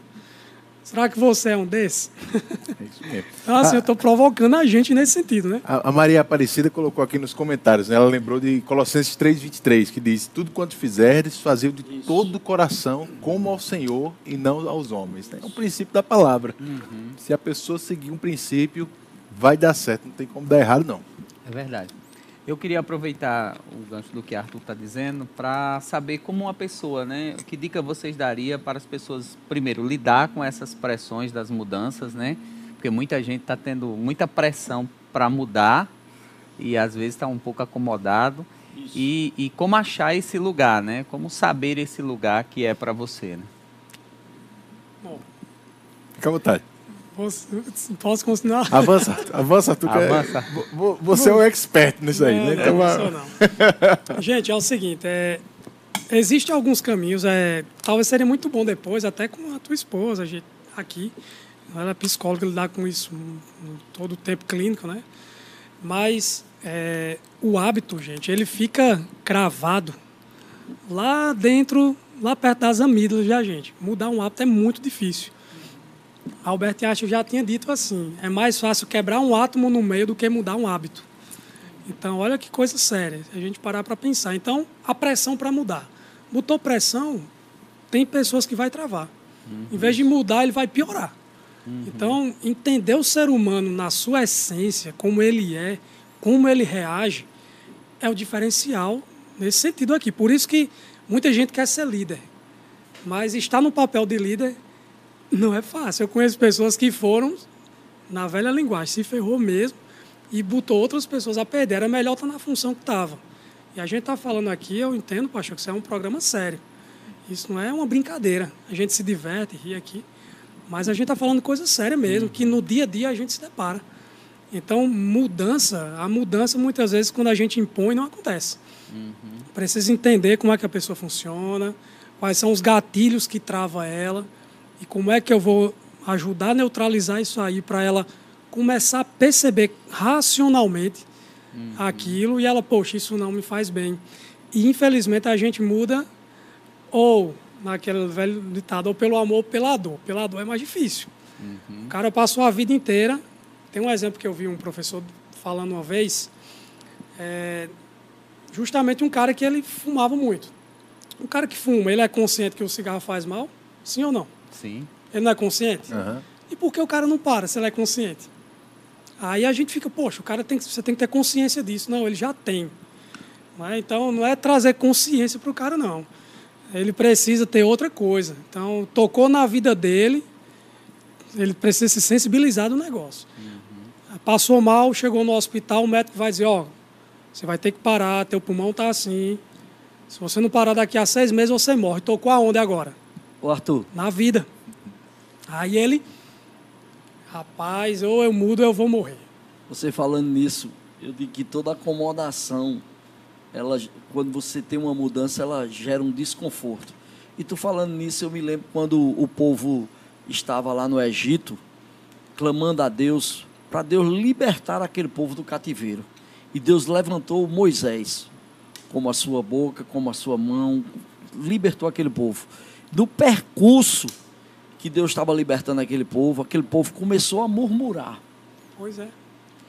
Será que você é um desses? É isso mesmo. *laughs* então, assim, eu estou provocando a gente nesse sentido, né? A, Maria Aparecida colocou aqui nos comentários, né? ela lembrou de Colossenses 3,23, que diz: Tudo quanto fizerdes, fazei de isso. todo o coração, como ao Senhor e não aos homens. É um princípio da palavra. Uhum. Se a pessoa seguir um princípio, vai dar certo, não tem como dar errado, não. É verdade. Eu queria aproveitar o gancho do que Arthur está dizendo para saber como uma pessoa, né? Que dica vocês daria para as pessoas, primeiro, lidar com essas pressões das mudanças, né? Porque muita gente está tendo muita pressão para mudar e às vezes está um pouco acomodado. E, e como achar esse lugar, né? Como saber esse lugar que é para você, né? Bom, Fica à vontade. Posso, posso continuar? Avança, avança, tu avança. Quer, você é um expert nisso aí, né? Então, não, não. *laughs* Gente, é o seguinte, é, existem alguns caminhos, é, talvez seria muito bom depois, até com a tua esposa, a gente, aqui, ela é psicóloga, lidar com isso todo o tempo clínico, né? Mas é, o hábito, gente, ele fica cravado lá dentro, lá perto das amígdalas da gente. Mudar um hábito é muito difícil. Albert Einstein já tinha dito assim: é mais fácil quebrar um átomo no meio do que mudar um hábito. Então, olha que coisa séria, a gente parar para pensar. Então, a pressão para mudar. Botou pressão, tem pessoas que vai travar. Uhum. Em vez de mudar, ele vai piorar. Uhum. Então, entender o ser humano na sua essência, como ele é, como ele reage, é o diferencial nesse sentido aqui. Por isso que muita gente quer ser líder. Mas estar no papel de líder não é fácil. Eu conheço pessoas que foram, na velha linguagem, se ferrou mesmo e botou outras pessoas a perder. Era melhor estar na função que estava. E a gente está falando aqui, eu entendo, pastor, que isso é um programa sério. Isso não é uma brincadeira. A gente se diverte, ri aqui. Mas a gente está falando coisa séria mesmo, que no dia a dia a gente se depara. Então, mudança, a mudança muitas vezes quando a gente impõe não acontece. Uhum. Precisa entender como é que a pessoa funciona, quais são os gatilhos que trava ela e como é que eu vou ajudar a neutralizar isso aí para ela começar a perceber racionalmente uhum. aquilo e ela, poxa, isso não me faz bem. E infelizmente a gente muda ou naquele velho ditado, ou pelo amor ou pela dor. Pela dor é mais difícil. Uhum. O cara passou a vida inteira. Tem um exemplo que eu vi um professor falando uma vez. É, justamente um cara que ele fumava muito. Um cara que fuma, ele é consciente que o cigarro faz mal? Sim ou não? Sim. Ele não é consciente? Uhum. E por que o cara não para se ele é consciente? Aí a gente fica, poxa, o cara tem, você tem que ter consciência disso. Não, ele já tem. Mas, então, não é trazer consciência para o cara, não. Ele precisa ter outra coisa. Então, tocou na vida dele, ele precisa se sensibilizar do negócio. Uhum. Passou mal, chegou no hospital, o médico vai dizer, ó, oh, você vai ter que parar, teu pulmão está assim. Se você não parar daqui a seis meses, você morre. Tocou aonde agora? O Arthur. Na vida. Aí ele, rapaz, ou eu mudo ou eu vou morrer. Você falando nisso, eu digo que toda acomodação, ela, quando você tem uma mudança, ela gera um desconforto. E tu falando nisso, eu me lembro quando o povo estava lá no Egito, clamando a Deus, para Deus libertar aquele povo do cativeiro. E Deus levantou Moisés, como a sua boca, como a sua mão, libertou aquele povo do percurso que Deus estava libertando aquele povo, aquele povo começou a murmurar. Pois é.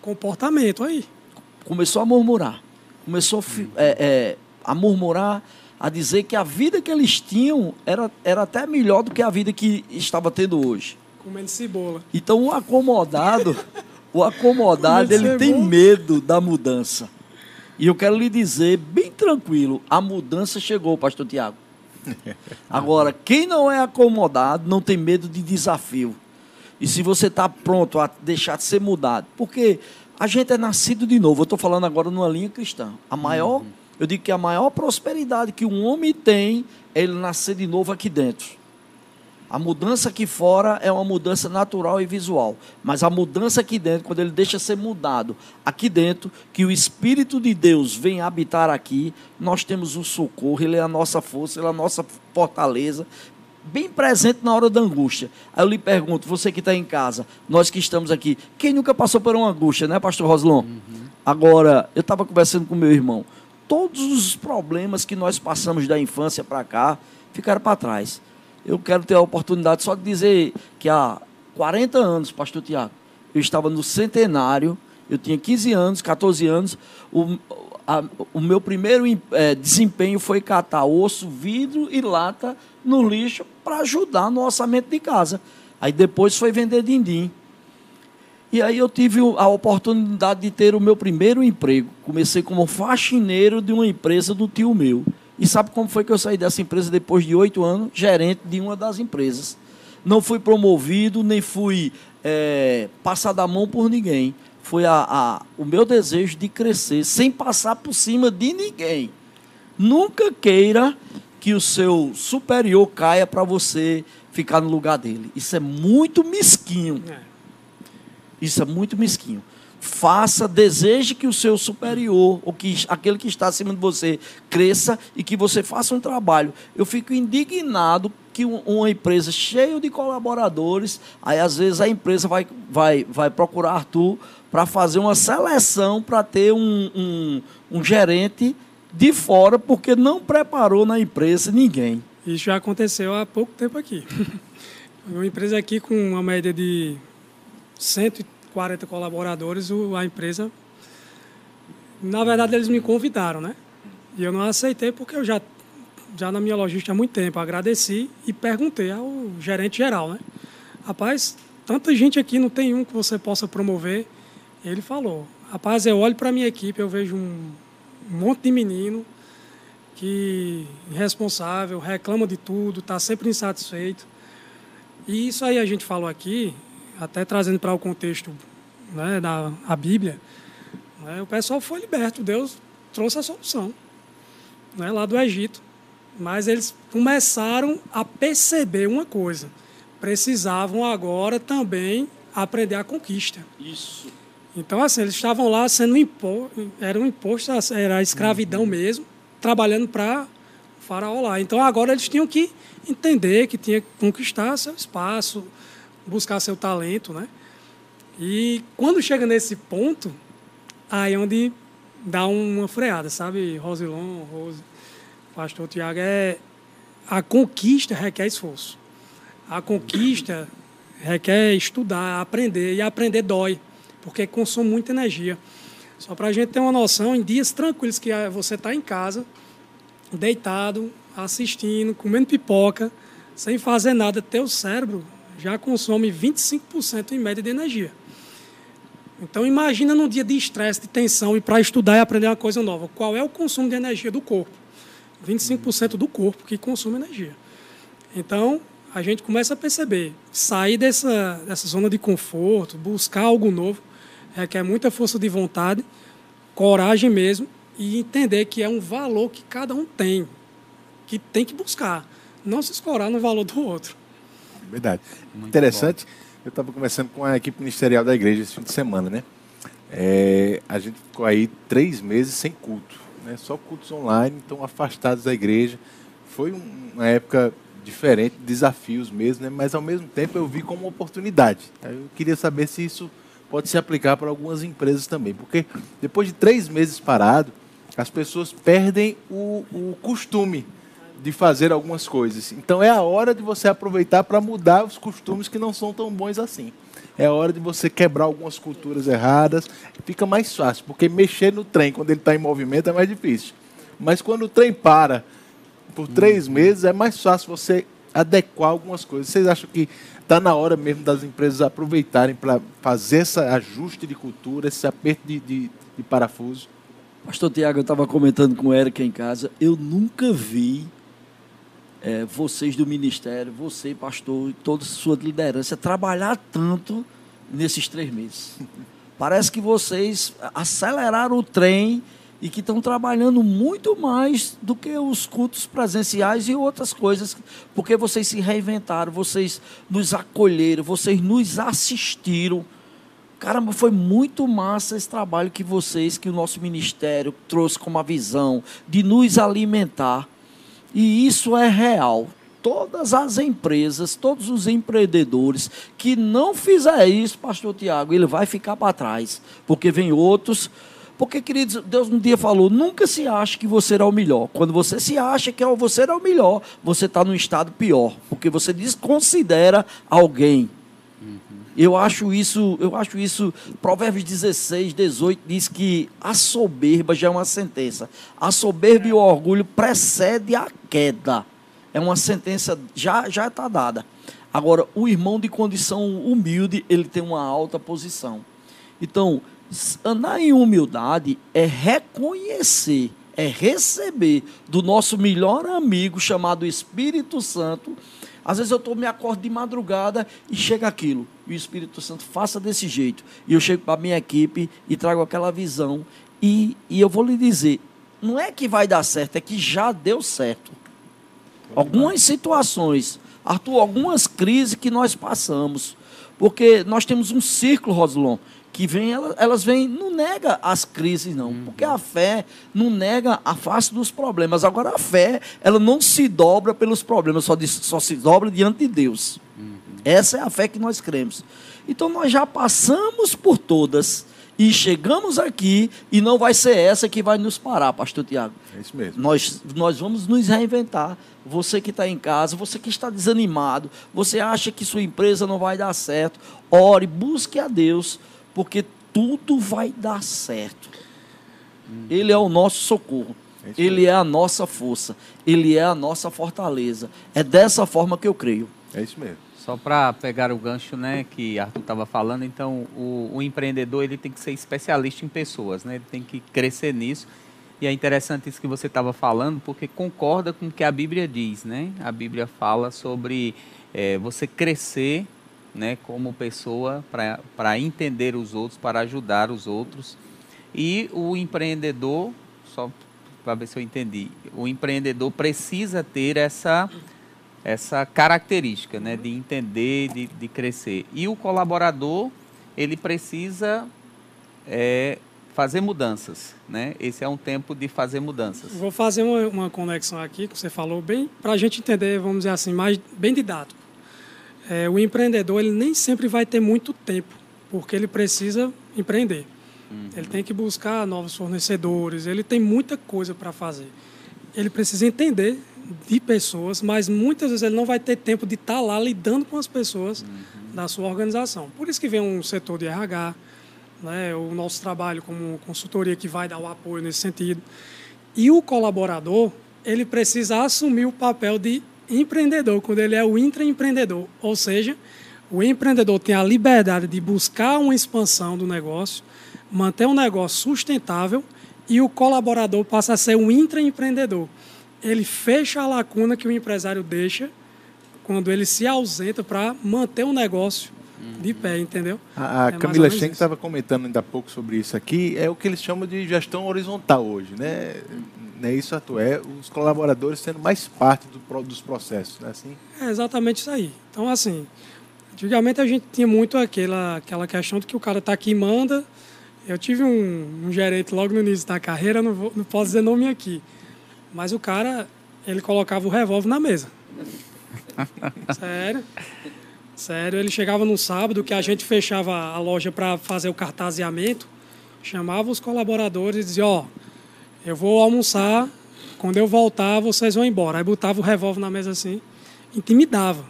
Comportamento aí. Começou a murmurar. Começou é, é, a murmurar, a dizer que a vida que eles tinham era, era até melhor do que a vida que estava tendo hoje. Comendo cebola. Então o acomodado, *laughs* o acomodado, ele tem medo da mudança. E eu quero lhe dizer, bem tranquilo, a mudança chegou, pastor Tiago. *laughs* Agora, quem não é acomodado não tem medo de desafio. e se você está pronto a deixar de ser mudado. Porque a gente é nascido de novo. Eu estou falando agora numa linha cristã. A maior, uhum. eu digo que a maior prosperidade que um homem tem é ele nascer de novo aqui dentro. A mudança aqui fora é uma mudança natural e visual, mas a mudança aqui dentro, quando ele deixa ser mudado aqui dentro, que o Espírito de Deus vem habitar aqui, nós temos o socorro, ele é a nossa força, ele é a nossa fortaleza, bem presente na hora da angústia. Aí eu lhe pergunto, você que está em casa, nós que estamos aqui, quem nunca passou por uma angústia, né, Pastor Roslon? Uhum. Agora, eu estava conversando com meu irmão, todos os problemas que nós passamos da infância para cá ficaram para trás eu quero ter a oportunidade só de dizer que há 40 anos, pastor Tiago, eu estava no centenário, eu tinha 15 anos, 14 anos, o, a, o meu primeiro é, desempenho foi catar osso, vidro e lata no lixo para ajudar no orçamento de casa. Aí depois foi vender din-din. E aí eu tive a oportunidade de ter o meu primeiro emprego. Comecei como faxineiro de uma empresa do tio meu. E sabe como foi que eu saí dessa empresa depois de oito anos? Gerente de uma das empresas. Não fui promovido, nem fui é, passado a mão por ninguém. Foi a, a, o meu desejo de crescer sem passar por cima de ninguém. Nunca queira que o seu superior caia para você ficar no lugar dele. Isso é muito mesquinho. É. Isso é muito mesquinho faça, deseje que o seu superior, ou que aquele que está acima de você, cresça e que você faça um trabalho. Eu fico indignado que uma empresa cheia de colaboradores, aí às vezes a empresa vai, vai, vai procurar Arthur para fazer uma seleção para ter um, um, um gerente de fora, porque não preparou na empresa ninguém. Isso já aconteceu há pouco tempo aqui. *laughs* Uma empresa aqui com uma média de 130 40 colaboradores, a empresa. Na verdade, eles me convidaram, né? E eu não aceitei porque eu já, já na minha logística há muito tempo agradeci e perguntei ao gerente geral, né? Rapaz, tanta gente aqui, não tem um que você possa promover. Ele falou: Rapaz, eu olho para minha equipe, eu vejo um monte de menino que irresponsável, reclama de tudo, está sempre insatisfeito. E isso aí a gente falou aqui, até trazendo para o contexto né, da a Bíblia, né, o pessoal foi liberto, Deus trouxe a solução né, lá do Egito. Mas eles começaram a perceber uma coisa: precisavam agora também aprender a conquista. Isso. Então, assim, eles estavam lá sendo imposto, era um imposto, era a escravidão uhum. mesmo, trabalhando para o faraó lá. Então, agora eles tinham que entender que tinha que conquistar seu espaço, buscar seu talento, né? E quando chega nesse ponto, aí é onde dá uma freada, sabe? Rosilon, Rose, pastor Tiago, é a conquista requer esforço. A conquista requer estudar, aprender, e aprender dói, porque consome muita energia. Só para a gente ter uma noção, em dias tranquilos que você está em casa, deitado, assistindo, comendo pipoca, sem fazer nada, teu cérebro já consome 25% em média de energia. Então imagina num dia de estresse, de tensão e para estudar e aprender uma coisa nova. Qual é o consumo de energia do corpo? 25% do corpo que consome energia. Então a gente começa a perceber, sair dessa, dessa zona de conforto, buscar algo novo, requer muita força de vontade, coragem mesmo e entender que é um valor que cada um tem, que tem que buscar, não se escorar no valor do outro. Verdade. Muito Interessante. Bom. Eu estava conversando com a equipe ministerial da igreja esse fim de semana, né? É, a gente ficou aí três meses sem culto, né? Só cultos online, então afastados da igreja. Foi uma época diferente, desafios mesmo, né? Mas ao mesmo tempo eu vi como uma oportunidade. Eu queria saber se isso pode se aplicar para algumas empresas também, porque depois de três meses parado, as pessoas perdem o, o costume de fazer algumas coisas. Então é a hora de você aproveitar para mudar os costumes que não são tão bons assim. É a hora de você quebrar algumas culturas erradas. Fica mais fácil, porque mexer no trem quando ele está em movimento é mais difícil. Mas quando o trem para por três uhum. meses, é mais fácil você adequar algumas coisas. Vocês acham que está na hora mesmo das empresas aproveitarem para fazer esse ajuste de cultura, esse aperto de, de, de parafuso? Pastor Tiago, eu estava comentando com o Eric em casa, eu nunca vi é, vocês do ministério, você, pastor, e toda a sua liderança, trabalhar tanto nesses três meses. *laughs* Parece que vocês aceleraram o trem e que estão trabalhando muito mais do que os cultos presenciais e outras coisas, porque vocês se reinventaram, vocês nos acolheram, vocês nos assistiram. Caramba, foi muito massa esse trabalho que vocês, que o nosso ministério trouxe como a visão de nos alimentar. E isso é real. Todas as empresas, todos os empreendedores que não fizer isso, pastor Tiago, ele vai ficar para trás, porque vem outros porque, queridos, Deus um dia falou: nunca se ache que você é o melhor. Quando você se acha que é você é o melhor, você está num estado pior, porque você desconsidera alguém. Eu acho isso, eu acho isso, Provérbios 16, 18 diz que a soberba já é uma sentença. A soberba e o orgulho precede a queda. É uma sentença já já está dada. Agora, o irmão de condição humilde, ele tem uma alta posição. Então, andar em humildade é reconhecer, é receber do nosso melhor amigo chamado Espírito Santo às vezes eu tô, me acordo de madrugada e chega aquilo. E o Espírito Santo faça desse jeito. E eu chego para a minha equipe e trago aquela visão. E, e eu vou lhe dizer, não é que vai dar certo, é que já deu certo. Algumas situações, Arthur, algumas crises que nós passamos. Porque nós temos um círculo, Roslon, que vem, elas vêm, não nega as crises, não. Uhum. Porque a fé não nega a face dos problemas. Agora, a fé, ela não se dobra pelos problemas, só, só se dobra diante de Deus. Uhum. Essa é a fé que nós cremos. Então, nós já passamos por todas e chegamos aqui e não vai ser essa que vai nos parar, pastor Tiago. É isso mesmo. Nós, nós vamos nos reinventar. Você que está em casa, você que está desanimado, você acha que sua empresa não vai dar certo, ore, busque a Deus porque tudo vai dar certo. Ele é o nosso socorro. É ele é a nossa força. Ele é a nossa fortaleza. É dessa forma que eu creio. É isso mesmo. Só para pegar o gancho, né, que Arthur estava falando, então o, o, empreendedor ele tem que ser especialista em pessoas, né? Ele tem que crescer nisso. E é interessante isso que você estava falando, porque concorda com o que a Bíblia diz, né? A Bíblia fala sobre é, você crescer né, como pessoa para entender os outros, para ajudar os outros. E o empreendedor, só para ver se eu entendi, o empreendedor precisa ter essa, essa característica né, de entender, de, de crescer. E o colaborador, ele precisa é, fazer mudanças. Né? Esse é um tempo de fazer mudanças. Vou fazer uma, uma conexão aqui que você falou bem, para a gente entender, vamos dizer assim, mais bem didático é, o empreendedor ele nem sempre vai ter muito tempo, porque ele precisa empreender. Uhum. Ele tem que buscar novos fornecedores, ele tem muita coisa para fazer. Ele precisa entender de pessoas, mas muitas vezes ele não vai ter tempo de estar tá lá lidando com as pessoas uhum. da sua organização. Por isso que vem um setor de RH, né, o nosso trabalho como consultoria que vai dar o apoio nesse sentido. E o colaborador, ele precisa assumir o papel de empreendedor, quando ele é o intraempreendedor, ou seja, o empreendedor tem a liberdade de buscar uma expansão do negócio, manter um negócio sustentável e o colaborador passa a ser um intraempreendedor. Ele fecha a lacuna que o empresário deixa quando ele se ausenta para manter o negócio de pé, entendeu? A, a é Camila Schenck estava comentando ainda há pouco sobre isso aqui, é o que eles chamam de gestão horizontal hoje, né? Não é isso, Arthur? É os colaboradores sendo mais parte do, dos processos, né? Assim? É exatamente isso aí. Então, assim, antigamente a gente tinha muito aquela, aquela questão de que o cara está aqui e manda. Eu tive um, um, gerente logo no início da carreira, não, vou, não posso dizer nome aqui, mas o cara, ele colocava o revólver na mesa. *laughs* Sério. Sério, ele chegava no sábado que a gente fechava a loja para fazer o cartazeamento, chamava os colaboradores e dizia, ó, oh, eu vou almoçar, quando eu voltar, vocês vão embora. Aí botava o revólver na mesa assim, intimidava.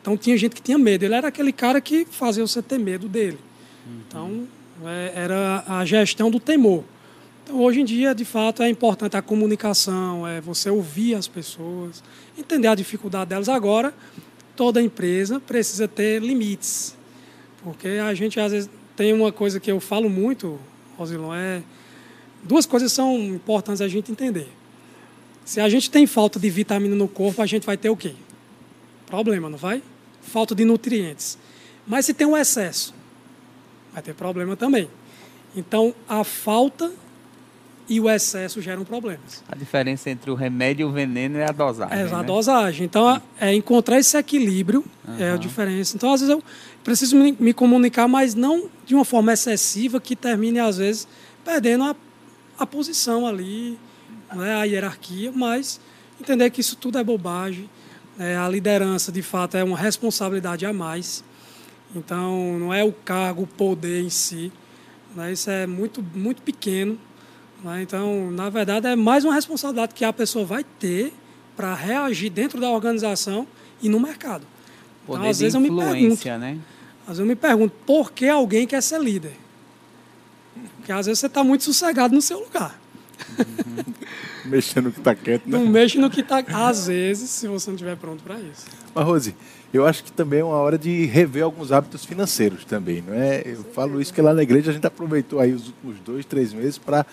Então tinha gente que tinha medo. Ele era aquele cara que fazia você ter medo dele. Então é, era a gestão do temor. Então hoje em dia, de fato, é importante a comunicação, é você ouvir as pessoas, entender a dificuldade delas. Agora, toda empresa precisa ter limites. Porque a gente às vezes tem uma coisa que eu falo muito, Rosilon, é duas coisas são importantes a gente entender. Se a gente tem falta de vitamina no corpo, a gente vai ter o quê? Problema, não vai? Falta de nutrientes. Mas se tem um excesso, vai ter problema também. Então, a falta e o excesso geram problemas. A diferença entre o remédio e o veneno é a dosagem. É né? a dosagem. Então, é encontrar esse equilíbrio uhum. é a diferença. Então, às vezes, eu preciso me, me, comunicar, mas não de uma forma excessiva que termine, às vezes, perdendo a, a posição ali, né, a hierarquia, mas entender que isso tudo é bobagem. É, a liderança, de fato, é uma responsabilidade a mais. Então, não é o cargo, o poder em si. Né, isso é muito, muito pequeno né? Então, na verdade, é mais uma responsabilidade que a pessoa vai ter para reagir dentro da organização e no mercado. Poder então, às vezes eu me pergunto, né? Às vezes eu me pergunto por que alguém quer ser líder. Porque às vezes você está muito sossegado no seu lugar. Uhum. *laughs* Mexendo no que está quieto, né? Não mexe no que está. Às vezes, se você não estiver pronto para isso. Mas, Rose, eu acho que também é uma hora de rever alguns hábitos financeiros também, não é? Eu falo isso que lá na igreja a gente aproveitou aí os últimos dois, três meses para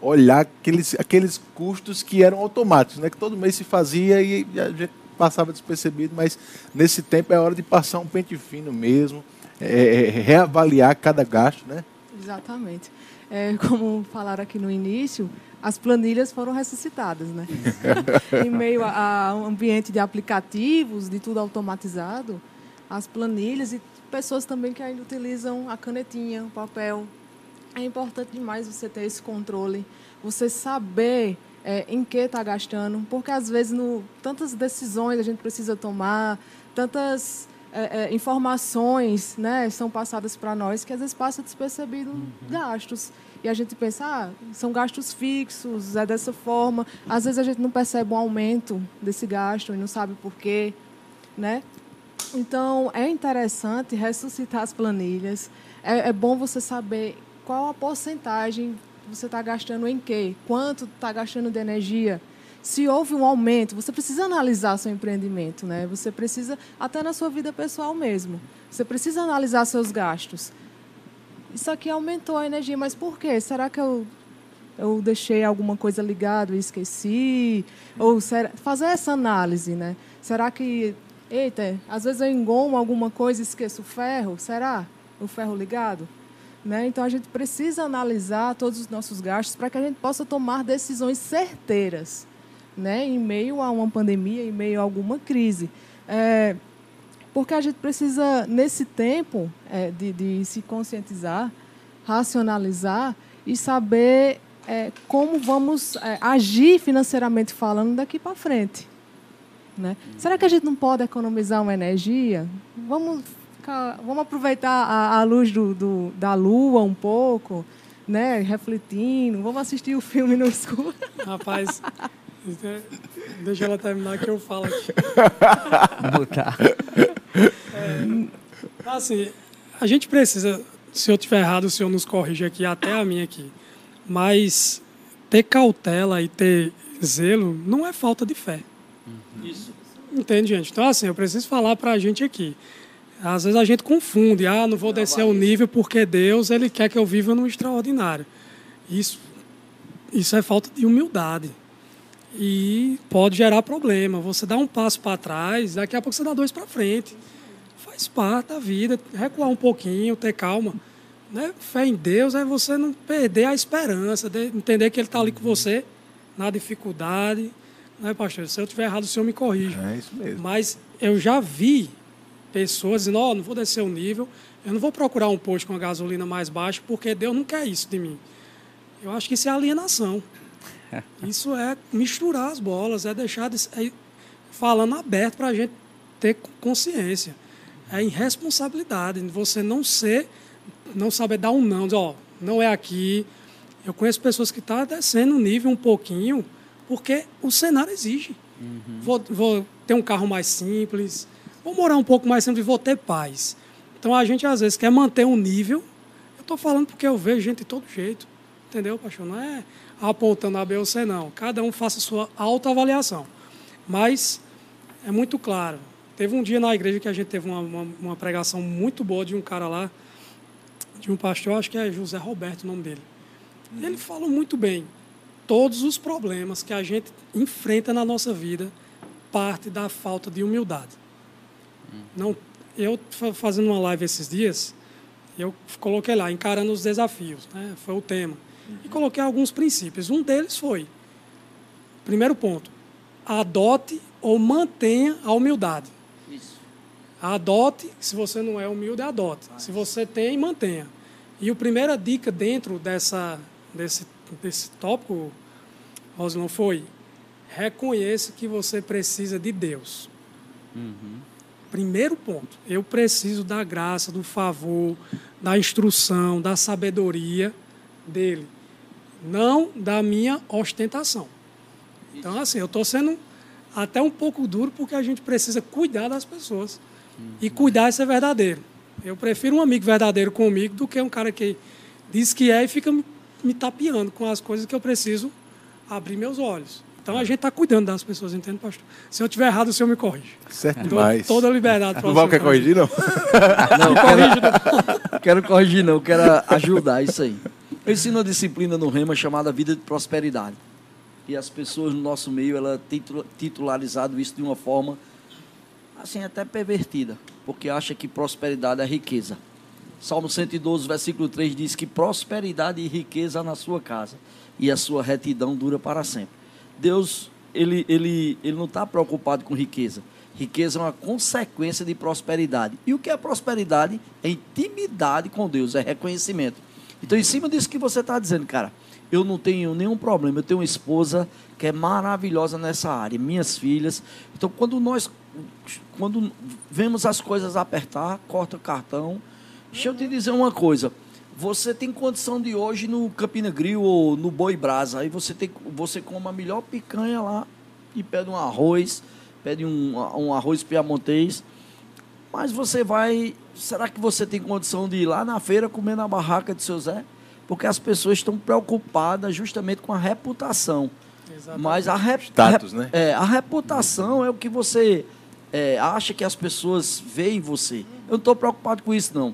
olhar aqueles, aqueles custos que eram automáticos, né? que todo mês se fazia e a gente passava despercebido, mas nesse tempo é hora de passar um pente fino mesmo, é, é, é, reavaliar cada gasto, né? Exatamente. É, como falaram aqui no início, as planilhas foram ressuscitadas, né? *laughs* em meio a, a um ambiente de aplicativos, de tudo automatizado, as planilhas e pessoas também que ainda utilizam a canetinha, o papel, é importante demais você ter esse controle, você saber é, em que está gastando, porque às vezes no, tantas decisões a gente precisa tomar, tantas é, é, informações né, são passadas para nós que às vezes passa despercebido uhum. gastos. E a gente pensa, ah, são gastos fixos, é dessa forma. Às vezes a gente não percebe um aumento desse gasto e não sabe por quê. Né? Então, é interessante ressuscitar as planilhas. É, é bom você saber qual a porcentagem você está gastando em quê? Quanto está gastando de energia? Se houve um aumento, você precisa analisar seu empreendimento, né? Você precisa, até na sua vida pessoal mesmo, você precisa analisar seus gastos. Isso aqui aumentou a energia, mas por quê? Será que eu, eu deixei alguma coisa ligada e esqueci? Ou será, fazer essa análise, né? Será que, eita, às vezes eu engomo alguma coisa e esqueço o ferro? Será? O ferro ligado? Né? Então, a gente precisa analisar todos os nossos gastos para que a gente possa tomar decisões certeiras né? em meio a uma pandemia, em meio a alguma crise. É, porque a gente precisa, nesse tempo, é, de, de, se conscientizar, racionalizar e saber é, como vamos é, agir financeiramente falando daqui para frente. Né? Será que a gente não pode economizar uma energia? Vamos vamos aproveitar a, a luz do, do, da lua um pouco, né? Refletindo. Vamos assistir o filme no escuro. Rapaz, deixa ela terminar que eu falo aqui. Botar. É, assim, a gente precisa, se eu tiver errado, o senhor nos corrige aqui, até a minha aqui. Mas ter cautela e ter zelo não é falta de fé. Isso. Entende, gente? Então, assim, eu preciso falar para a gente aqui. Às vezes a gente confunde, ah, não vou não, descer o nível porque Deus ele quer que eu viva no extraordinário. Isso, isso é falta de humildade. E pode gerar problema. Você dá um passo para trás, daqui a pouco você dá dois para frente. Faz parte da vida, recuar um pouquinho, ter calma. Né? Fé em Deus é você não perder a esperança, de entender que Ele está ali com você na dificuldade. Né, pastor? Se eu estiver errado, o senhor me corrija. É isso mesmo. Mas eu já vi pessoas dizendo, ó, oh, não vou descer o nível, eu não vou procurar um posto com a gasolina mais baixa porque Deus não quer isso de mim. Eu acho que isso é alienação. *laughs* Isso é misturar as bolas, é deixar de, é, falando aberto para a gente ter consciência. É irresponsabilidade você não ser, não saber dar um não, dizer, ó, não é aqui. Eu conheço pessoas que estão tá descendo o nível um pouquinho porque o cenário exige. Uhum. Vou, vou ter um carro mais simples, Vou morar um pouco mais sempre e vou ter paz. Então a gente às vezes quer manter um nível. Eu estou falando porque eu vejo gente de todo jeito. Entendeu, pastor? Não é apontando A, B ou C, não. Cada um faça a sua autoavaliação. Mas é muito claro. Teve um dia na igreja que a gente teve uma, uma, uma pregação muito boa de um cara lá, de um pastor, acho que é José Roberto o nome dele. Ele falou muito bem. todos os problemas que a gente enfrenta na nossa vida parte da falta de humildade. Não, eu fazendo uma live esses dias, eu coloquei lá encarando os desafios, né? Foi o tema. E coloquei alguns princípios. Um deles foi primeiro ponto, adote ou mantenha a humildade. Isso. Adote, se você não é humilde, adote. Se você tem, mantenha. E a primeira dica dentro dessa, desse, desse tópico, Rosalão, foi reconheça que você precisa de Deus. Uhum. Primeiro ponto, eu preciso da graça, do favor, da instrução, da sabedoria dele, não da minha ostentação. Então, assim, eu estou sendo até um pouco duro porque a gente precisa cuidar das pessoas. Uhum. E cuidar é ser verdadeiro. Eu prefiro um amigo verdadeiro comigo do que um cara que diz que é e fica me, tapeando com as coisas que eu preciso abrir meus olhos. Então a gente está cuidando das pessoas, entende, pastor? Se eu tiver errado, o senhor me corrige. Certo Dou demais. Toda a liberdade para o Val quer corrigir, não? *laughs* Não, quero, quero corrigir, não. Quero ajudar isso aí. Eu ensino uma disciplina no Rema chamada Vida de Prosperidade. E as pessoas no nosso meio, ela tem titularizado isso de uma forma, assim, até pervertida. Porque acha que prosperidade é riqueza. Salmo 112, versículo 3 diz que prosperidade e riqueza na sua casa e a sua retidão dura para sempre. Deus ele, ele, ele não está preocupado com riqueza. Riqueza é uma consequência de prosperidade. E o que é prosperidade? É intimidade com Deus, é reconhecimento. Então, em cima disso que você está dizendo, cara, eu não tenho nenhum problema. Eu tenho uma esposa que é maravilhosa nessa área, minhas filhas. Então, quando nós quando vemos as coisas apertar, corta o cartão. Deixa eu te dizer uma coisa. Você tem condição de hoje no Campina Grill ou no Boi Brasa, aí você tem você come a melhor picanha lá e pede um arroz, pede um, um arroz piamontês. Mas você vai, será que você tem condição de ir lá na feira comer na barraca de seu Zé? Porque as pessoas estão preocupadas justamente com a reputação. Exatamente. Mas a, rep, Status, né? é, a reputação é o que você é, acha que as pessoas veem em você. Eu não estou preocupado com isso, não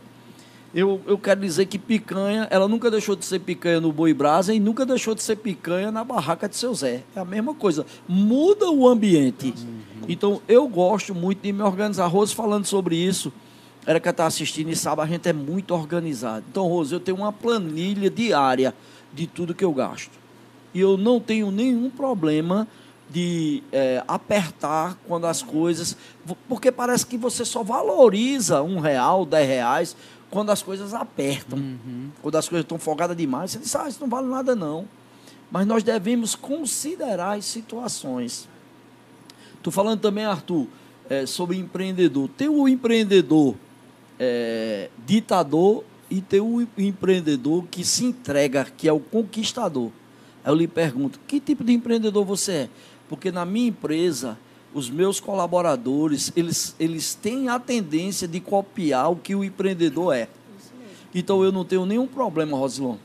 eu, eu quero dizer que picanha, ela nunca deixou de ser picanha no Boi Brasa e nunca deixou de ser picanha na barraca de seu Zé. É a mesma coisa. Muda o ambiente. Então, eu gosto muito de me organizar. Rose falando sobre isso, era que está assistindo e sabe, a gente é muito organizado. Então, Rose, eu tenho uma planilha diária de tudo que eu gasto. E eu não tenho nenhum problema de é, apertar quando as coisas. Porque parece que você só valoriza um real, dez reais, quando as coisas apertam, uhum. quando as coisas estão folgadas demais, você diz, ah, isso não vale nada não. Mas nós devemos considerar as situações. Estou falando também, Arthur, é, sobre empreendedor. Tem o empreendedor é, ditador e tem o empreendedor que se entrega, que é o conquistador. Aí eu lhe pergunto, que tipo de empreendedor você é? Porque na minha empresa os meus colaboradores, eles, eles têm a tendência de copiar o que o empreendedor é. Então eu não tenho nenhum problema, Rosilon.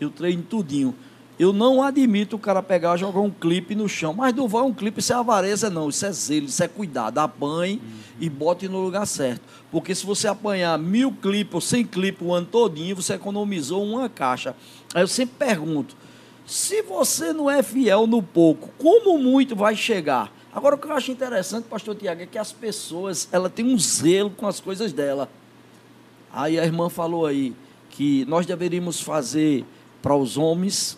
Eu treino tudinho. Eu não admito o cara pegar e jogar um clipe no chão. Mas não vai um clipe, isso é avareza, não. Isso é zelo, isso é cuidado. Apanhe uhum. e bote no lugar certo. Porque se você apanhar mil clipes ou cem clipes o ano todinho, você economizou uma caixa. Aí eu sempre pergunto, se você não é fiel no pouco, como muito vai chegar? Agora, o que eu acho interessante, pastor Tiago, é que as pessoas, ela tem um zelo com as coisas dela. Aí a irmã falou aí que nós deveríamos fazer para os homens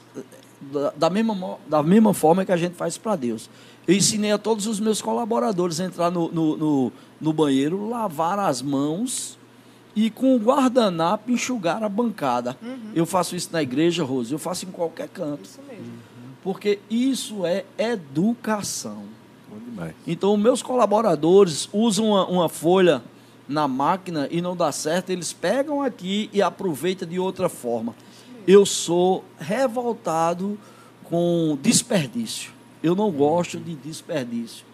da, da, mesma, da mesma forma que a gente faz para Deus. Eu ensinei a todos os meus colaboradores a entrar no, no, no, no banheiro, lavar as mãos e com o guardanapo enxugar a bancada. Uhum. Eu faço isso na igreja, Rose, eu faço em qualquer canto. Isso mesmo. Porque isso é educação. Então, meus colaboradores usam uma, uma, folha na máquina e não dá certo, eles pegam aqui e aproveitam de outra forma. Eu sou revoltado com desperdício. Eu não gosto de desperdício,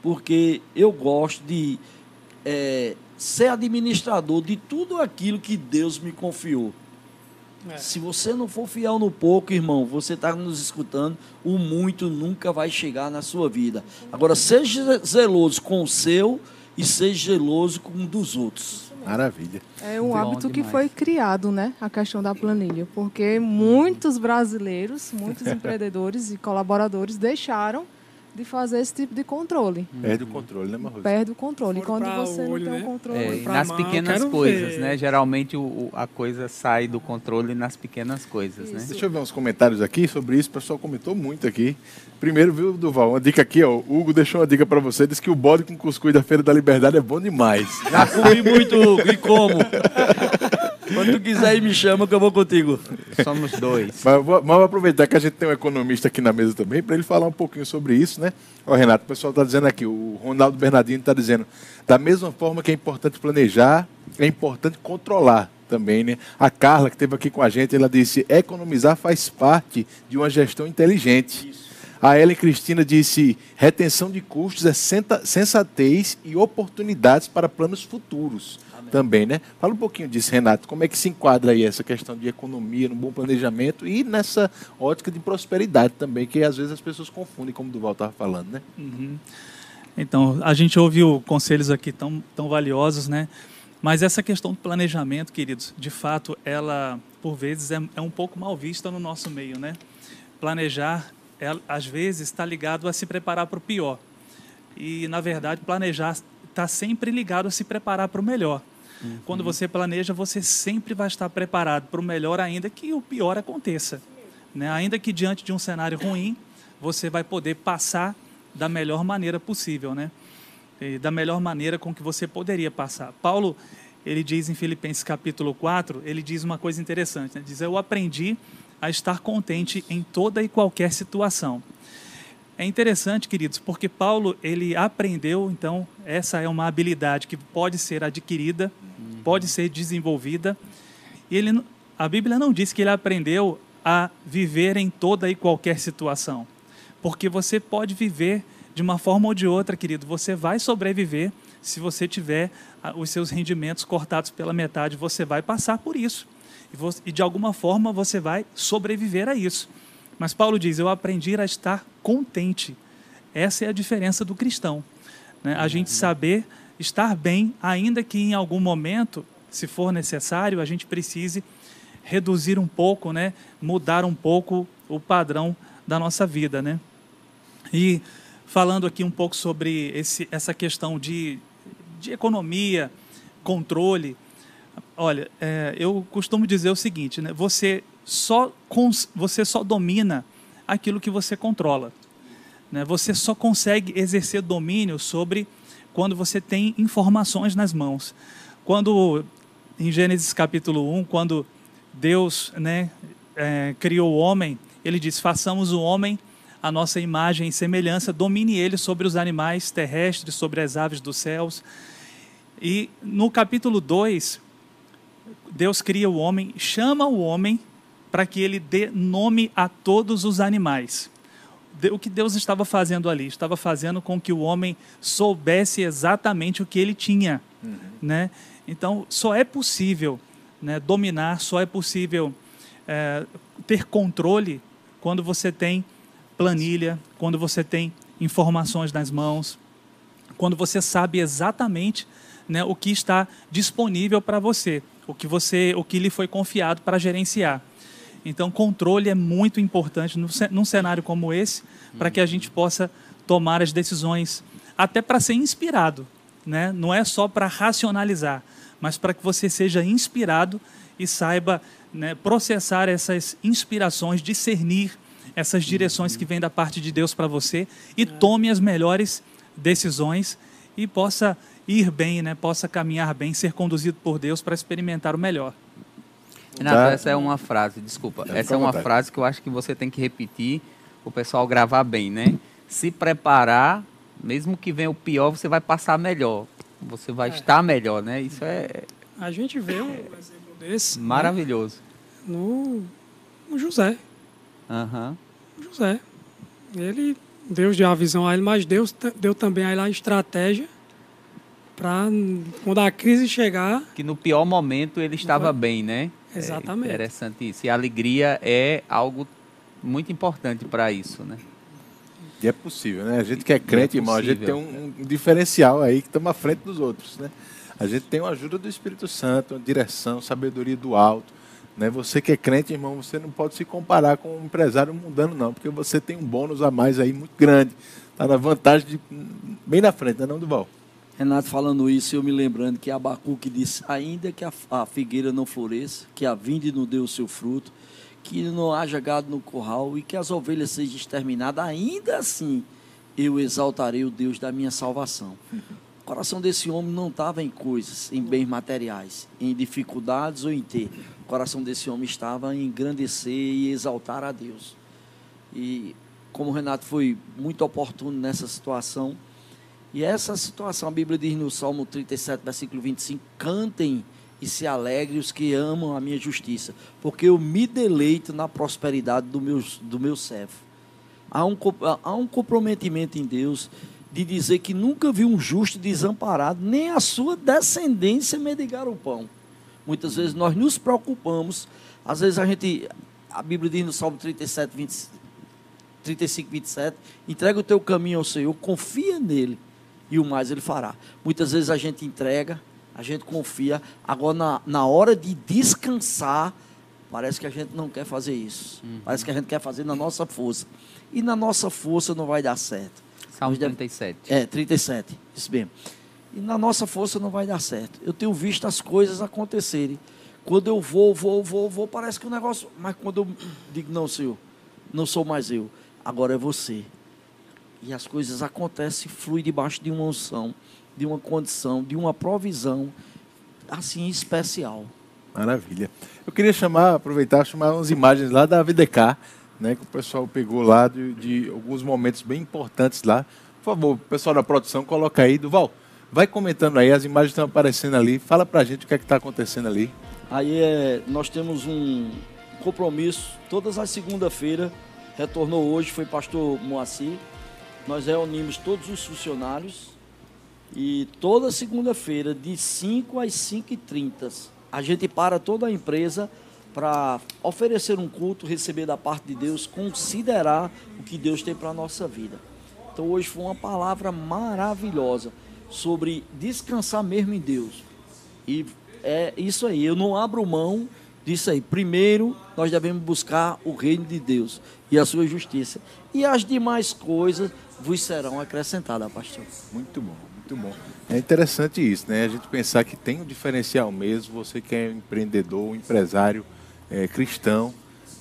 porque eu gosto de é, ser administrador de tudo aquilo que Deus me confiou. É. Se você não for fiel no pouco, irmão, você está nos escutando, o muito nunca vai chegar na sua vida. Agora, seja zeloso com o seu e ser geloso com um dos outros. Maravilha. É um Bom hábito que demais. foi criado, né? A questão da planilha. Porque muitos brasileiros, muitos *laughs* empreendedores e colaboradores deixaram de fazer esse tipo de controle. Perde o controle, né, Marroso? Perde o controle. E quando você olho, não tem né? o controle. É, nas mão, pequenas coisas, ver. né? Geralmente o- o- a coisa sai do controle nas pequenas coisas, né? Isso. Deixa eu ver uns comentários aqui sobre isso. O pessoal comentou muito aqui. Primeiro, viu, Duval? Uma dica aqui, ó. O Hugo deixou uma dica pra você. Disse que o bode com cuscuz da Feira da Liberdade é bom demais. Já comi muito, Hugo, e como? *laughs* Quando tu quiser ir, me chama que eu vou contigo. Somos dois. Mas vou, mas vou aproveitar que a gente tem um economista aqui na mesa também, para ele falar um pouquinho sobre isso, né? Ó, Renato, o pessoal está dizendo aqui, o Ronaldo Bernardino está dizendo, da mesma forma que é importante planejar, é importante controlar também, né? A Carla, que esteve aqui com a gente, ela disse, economizar faz parte de uma gestão inteligente. A Ellen Cristina disse, retenção de custos é sensatez e oportunidades para planos futuros também, né? Fala um pouquinho disso, Renato. Como é que se enquadra aí essa questão de economia, no bom planejamento e nessa ótica de prosperidade também, que às vezes as pessoas confundem, como o Duval estava falando, né? Uhum. Então, a gente ouviu conselhos aqui tão, tão valiosos, né? Mas essa questão do planejamento, queridos, de fato, ela, por vezes, é, é um pouco mal vista no nosso meio, né? Planejar, é, às vezes, está ligado a se preparar para o pior. E, na verdade, planejar está sempre ligado a se preparar para o melhor. Quando você planeja, você sempre vai estar preparado para o melhor, ainda que o pior aconteça. Né? Ainda que diante de um cenário ruim, você vai poder passar da melhor maneira possível, né? E da melhor maneira com que você poderia passar. Paulo, ele diz em Filipenses capítulo 4, ele diz uma coisa interessante, né? diz, eu aprendi a estar contente em toda e qualquer situação. É interessante, queridos, porque Paulo, ele aprendeu, então, essa é uma habilidade que pode ser adquirida, pode ser desenvolvida, e ele, a Bíblia não diz que ele aprendeu a viver em toda e qualquer situação. Porque você pode viver de uma forma ou de outra, querido. Você vai sobreviver se você tiver ah, os seus rendimentos cortados pela metade. Você vai passar por isso. E, e de alguma forma você vai sobreviver a isso. Mas Paulo diz: Eu aprendi a estar contente. Essa é a diferença do cristão. né? A gente saber estar bem, ainda que em algum momento, se for necessário, a gente precise reduzir um pouco, né? mudar um pouco o padrão da nossa vida. Né? E falando aqui um pouco sobre esse, essa questão de, de economia, controle, olha, é, eu costumo dizer o seguinte, né? você, só cons- você só domina aquilo que você controla. Né? Você só consegue exercer domínio sobre quando você tem informações nas mãos. Quando, em Gênesis capítulo 1, quando Deus né, é, criou o homem, ele diz: façamos o homem a nossa imagem e semelhança, domine ele sobre os animais terrestres, sobre as aves dos céus. E no capítulo 2, Deus cria o homem, chama o homem para que ele dê nome a todos os animais. O que Deus estava fazendo ali? Estava fazendo com que o homem soubesse exatamente o que ele tinha. Né? Então, só é possível né, dominar, só é possível é, ter controle quando você tem planilha, quando você tem informações nas mãos, quando você sabe exatamente né, o que está disponível para você, o que você, o que lhe foi confiado para gerenciar. Então, controle é muito importante no, num cenário como esse, para que a gente possa tomar as decisões, até para ser inspirado. Né? Não é só para racionalizar, mas para que você seja inspirado e saiba né, processar essas inspirações, discernir essas direções que vêm da parte de Deus para você e tome as melhores decisões e possa ir bem, né? possa caminhar bem, ser conduzido por Deus para experimentar o melhor. Renato, Tá. essa é uma frase, desculpa. essa é uma vontade. frase que eu acho que você tem que repetir, o pessoal gravar bem, né? Se preparar, mesmo que venha o pior, você vai passar melhor. Você vai estar melhor, né? Isso é A gente vê um exemplo desse né, maravilhoso. no, no José. Aham. O José. Ele, Deus deu a visão a ele, mas Deus deu também a ele a estratégia para, quando a crise chegar, Que no pior momento ele estava bem, né? Exatamente. É interessante isso. E a alegria é algo muito importante para isso, né? E é possível, né? A gente que é crente, é irmão, a gente tem um, um diferencial aí que estamos à frente dos outros, né? A gente tem uma ajuda do Espírito Santo, uma direção, sabedoria do alto. Né? Você que é crente, irmão, você não pode se comparar com um empresário mundano, não, porque você tem um bônus a mais aí muito grande. Está na vantagem de bem na frente, né, não, Duval? Renato falando isso, eu me lembrando que Abacuque disse: ainda que a, a figueira não floresça, que a vinde não dê o seu fruto, que não haja gado no curral e que as ovelhas sejam exterminadas, ainda assim eu exaltarei o Deus da minha salvação. O coração desse homem não estava em coisas, em bens materiais, em dificuldades ou em ter. O coração desse homem estava em engrandecer e exaltar a Deus. E como o Renato foi muito oportuno nessa situação, e essa situação, a Bíblia diz no Salmo 37, versículo 25: cantem e se alegrem os que amam a minha justiça, porque eu me deleito na prosperidade do meu, do meu servo. Há um, há um comprometimento em Deus de dizer que nunca viu um justo desamparado, nem a sua descendência mendigar o pão. Muitas vezes nós nos preocupamos, às vezes a gente, a Bíblia diz no Salmo 37, 20, 35, 27, entrega o teu caminho ao Senhor, confia nele e o mais ele fará. Muitas vezes a gente entrega, a gente confia, agora na, na hora de descansar, parece que a gente não quer fazer isso. Uhum. Parece que a gente quer fazer na nossa força. E na nossa força não vai dar certo. Salmo 37. É, 37, isso mesmo. E na nossa força não vai dar certo. Eu tenho visto as coisas acontecerem. Quando eu vou, vou, vou, vou, parece que o negócio. Mas quando eu digo, não, Senhor, não sou mais eu, agora é você. E as coisas acontecem, flui debaixo de uma unção, de uma condição, de uma provisão, assim, especial. Maravilha. Eu queria chamar, aproveitar, chamar umas imagens lá da VDK, né, que o pessoal pegou lá de, de, alguns momentos bem importantes lá. Por favor, pessoal da produção, coloca aí. Duval, vai comentando aí, as imagens estão aparecendo ali. Fala pra gente o que é que está acontecendo ali. Aí é, nós temos um compromisso, todas as segunda-feira, retornou hoje, foi pastor Moacir. Nós reunimos todos os funcionários e toda segunda-feira, de 5 às 5h30, a gente para toda a empresa para oferecer um culto, receber da parte de Deus, considerar o que Deus tem para a nossa vida. Então hoje foi uma palavra maravilhosa sobre descansar mesmo em Deus. E é isso aí, eu não abro mão disso aí. Primeiro, nós devemos buscar o reino de Deus e a sua justiça. E as demais coisas vos serão acrescentadas, pastor. Muito bom, muito bom. É interessante isso, né? A gente pensar que tem um diferencial mesmo, você que é empreendedor, empresário, é, cristão,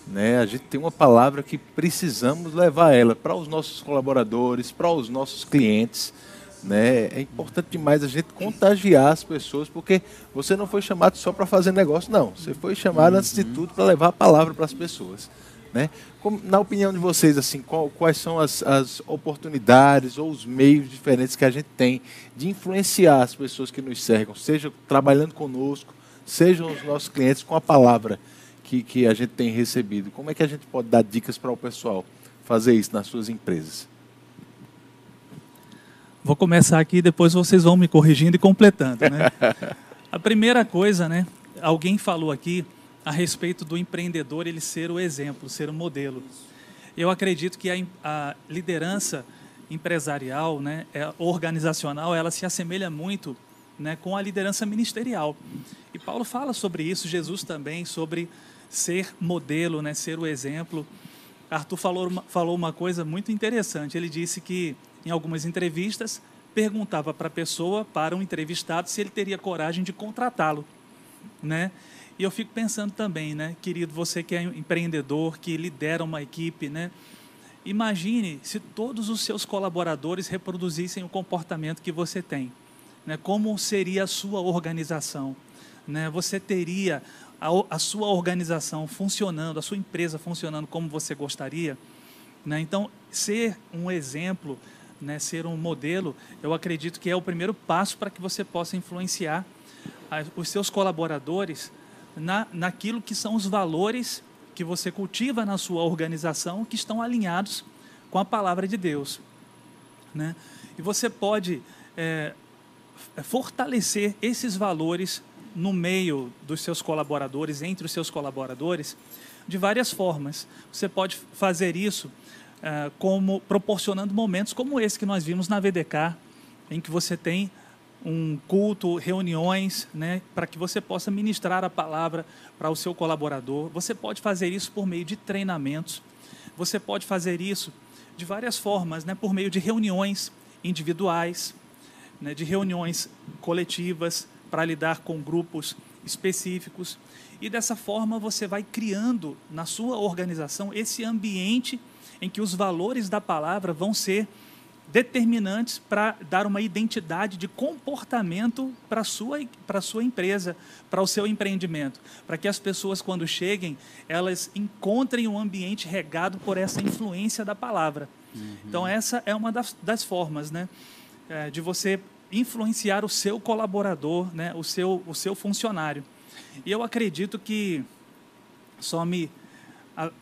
né, a gente tem uma palavra que precisamos levar ela para os nossos colaboradores, para os nossos clientes. Né? É importante demais a gente contagiar as pessoas, porque você não foi chamado só para fazer negócio, não. Você foi chamado, antes de tudo, para levar a palavra para as pessoas. Né? Como, na opinião de vocês, assim, qual, quais são as, as oportunidades ou os meios diferentes que a gente tem de influenciar as pessoas que nos cercam, seja trabalhando conosco, sejam os nossos clientes com a palavra? que, que a gente tem recebido. Como é que a gente pode dar dicas para o pessoal fazer isso nas suas empresas? Vou começar aqui, depois vocês vão me corrigindo e completando. Né? *laughs* a primeira coisa, né? Alguém falou aqui a respeito do empreendedor ele ser o exemplo, ser o modelo. Eu acredito que a, a liderança empresarial, né, é, organizacional, ela se assemelha muito né, com a liderança ministerial. E Paulo fala sobre isso, Jesus também, sobre ser modelo, né, ser o exemplo. Arthur falou uma, falou uma coisa muito interessante. Ele disse que, em algumas entrevistas, perguntava para a pessoa, para um entrevistado, se ele teria coragem de contratá-lo. Né? E eu fico pensando também, né, querido, você que é empreendedor, que lidera uma equipe, né? Imagine se todos os seus colaboradores reproduzissem o comportamento que você tem. Né? Como seria a sua organização? Né? Você teria a, a sua organização funcionando, a sua empresa funcionando como você gostaria. Né? Então, ser um exemplo, né, ser um modelo, eu acredito que é o primeiro passo para que você possa influenciar os seus colaboradores na, naquilo que são os valores que você cultiva na sua organização que estão alinhados com a palavra de Deus. Né? E você pode é, fortalecer esses valores no meio dos seus colaboradores, entre os seus colaboradores, de várias formas. Você pode fazer isso uh, como proporcionando momentos como esse que nós vimos na VDK, em que você tem um culto, reuniões, né, para que você possa ministrar a palavra para o seu colaborador. Você pode fazer isso por meio de treinamentos. Você pode fazer isso de várias formas, né, por meio de reuniões individuais, né, de reuniões coletivas para lidar com grupos específicos. E dessa forma você vai criando na sua organização esse ambiente em que os valores da palavra vão ser determinantes para dar uma identidade de comportamento para a sua, para sua empresa, para o seu empreendimento, para que as pessoas, quando cheguem, elas encontrem um ambiente regado por essa influência da palavra. Uhum. Então, essa é uma das, das formas né, é, de você influenciar o seu colaborador, né, o, seu, o seu funcionário. E eu acredito que, só me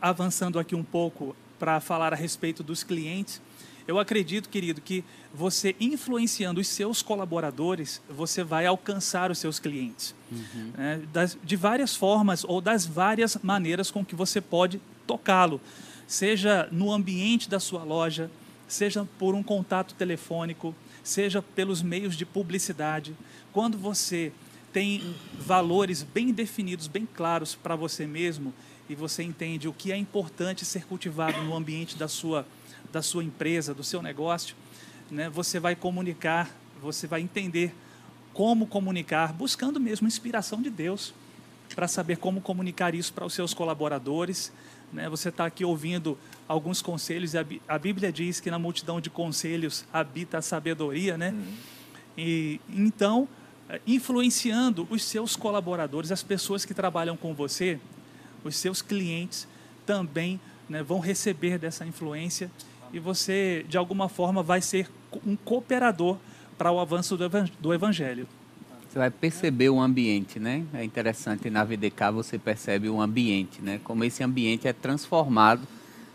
avançando aqui um pouco para falar a respeito dos clientes, eu acredito, querido, que você influenciando os seus colaboradores, você vai alcançar os seus clientes. Uhum. Né? Das, de várias formas ou das várias maneiras com que você pode tocá-lo. Seja no ambiente da sua loja, seja por um contato telefônico, seja pelos meios de publicidade. Quando você tem valores bem definidos, bem claros para você mesmo, e você entende o que é importante ser cultivado no ambiente da sua da sua empresa, do seu negócio, né, você vai comunicar, você vai entender como comunicar, buscando mesmo inspiração de Deus para saber como comunicar isso para os seus colaboradores. Né? Você está aqui ouvindo alguns conselhos, e a Bíblia diz que na multidão de conselhos habita a sabedoria, né? Uhum. E então, eh, influenciando os seus colaboradores, as pessoas que trabalham com você, os seus clientes também né, vão receber dessa influência e você, de alguma forma, vai ser um cooperador para o avanço do evangelho. Você vai perceber o ambiente, né? É interessante, na VDK você percebe o ambiente, né? Como esse ambiente é transformado.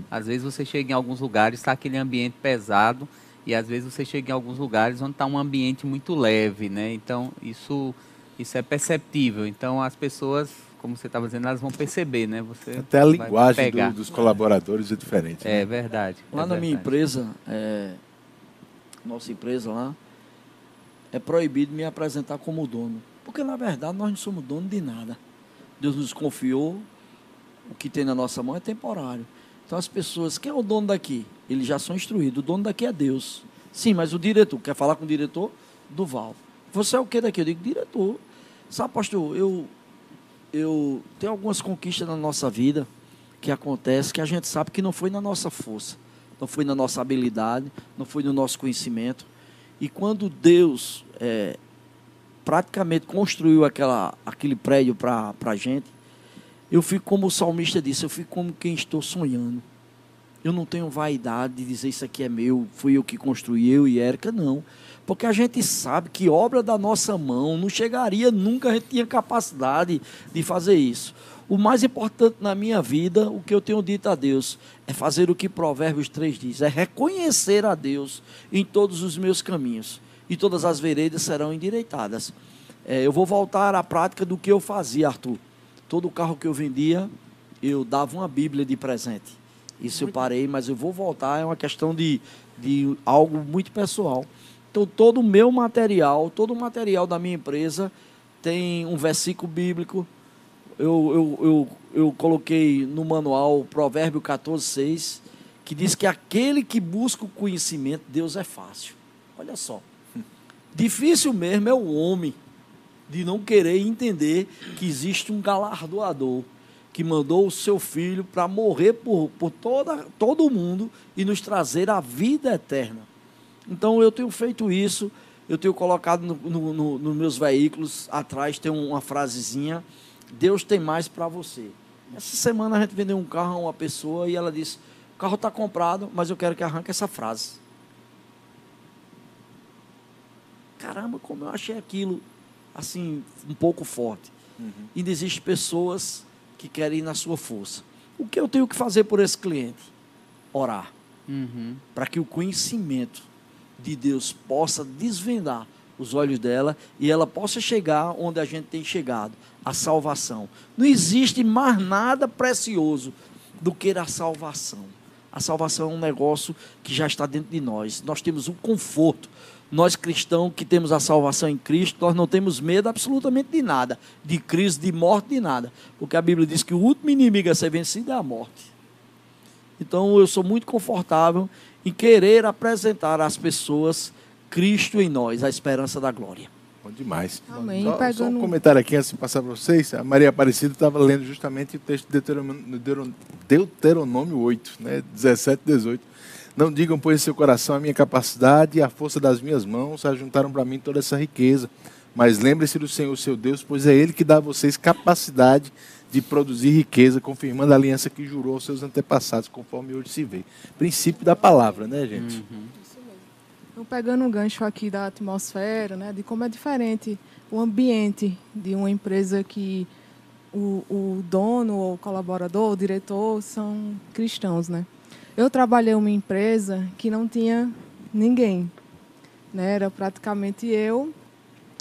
Às vezes você chega em alguns lugares, está aquele ambiente pesado, e às vezes você chega em alguns lugares onde está um ambiente muito leve, né? Então, isso, isso é perceptível. Então, as pessoas como você estava dizendo, elas vão perceber, né? Você Até a linguagem do, dos colaboradores é diferente. É né? verdade. Lá é na verdade. minha empresa, é, nossa empresa lá, é proibido me apresentar como dono. Porque, na verdade, nós não somos dono de nada. Deus nos confiou, o que tem na nossa mão é temporário. Então, as pessoas, quem é o dono daqui? Eles já são instruídos. O dono daqui é Deus. Sim, mas o diretor, quer falar com o diretor? Duval. Você é o que daqui? Eu digo, diretor. Sabe, pastor, eu eu tenho algumas conquistas na nossa vida que acontece que a gente sabe que não foi na nossa força, não foi na nossa habilidade, não foi no nosso conhecimento. E quando Deus é, praticamente construiu aquela, aquele prédio para a gente, eu fico como o salmista disse, eu fico como quem estou sonhando. Eu não tenho vaidade de dizer isso aqui é meu, fui eu que construí, eu e Érica, não. Porque a gente sabe que obra da nossa mão não chegaria nunca, a gente tinha capacidade de fazer isso. O mais importante na minha vida, o que eu tenho dito a Deus, é fazer o que Provérbios 3 diz: é reconhecer a Deus em todos os meus caminhos, e todas as veredas serão endireitadas. É, eu vou voltar à prática do que eu fazia, Arthur. Todo carro que eu vendia, eu dava uma Bíblia de presente. Isso eu parei, mas eu vou voltar, é uma questão de, de algo muito pessoal. Então, todo o meu material, todo o material da minha empresa tem um versículo bíblico. Eu, eu, eu, eu coloquei no manual Provérbio 14, 6, que diz que aquele que busca o conhecimento, Deus é fácil. Olha só. Difícil mesmo é o homem de não querer entender que existe um galardoador que mandou o seu filho para morrer por, por toda, todo mundo e nos trazer a vida eterna. Então eu tenho feito isso, eu tenho colocado nos no, no, no meus veículos, atrás tem uma frasezinha, Deus tem mais para você. Essa semana a gente vendeu um carro a uma pessoa e ela disse, o carro está comprado, mas eu quero que arranque essa frase. Caramba, como eu achei aquilo assim, um pouco forte. Uhum. Ainda existem pessoas que querem ir na sua força. O que eu tenho que fazer por esse cliente? Orar. Uhum. Para que o conhecimento de Deus possa desvendar os olhos dela e ela possa chegar onde a gente tem chegado a salvação. Não existe mais nada precioso do que a salvação. A salvação é um negócio que já está dentro de nós. Nós temos um conforto. Nós cristãos que temos a salvação em Cristo, nós não temos medo absolutamente de nada, de crise, de morte, de nada. Porque a Bíblia diz que o último inimigo a ser vencido é a morte. Então eu sou muito confortável em querer apresentar às pessoas Cristo em nós, a esperança da glória. Bom demais. Amém. Só, Pegando... só um comentário aqui antes de passar para vocês. A Maria Aparecida estava lendo justamente o texto de Deuteronômio, Deuteronômio 8, né? 17 e 18. Não digam, pois, em seu coração a minha capacidade e a força das minhas mãos ajuntaram para mim toda essa riqueza. Mas lembre-se do Senhor, seu Deus, pois é Ele que dá a vocês capacidade de produzir riqueza, confirmando a aliança que jurou aos seus antepassados, conforme hoje se vê. Princípio da palavra, né, gente? Uhum. Então, pegando um gancho aqui da atmosfera, né, de como é diferente o ambiente de uma empresa que o, o dono, ou colaborador, o diretor são cristãos, né? Eu trabalhei em uma empresa que não tinha ninguém, né? Era praticamente eu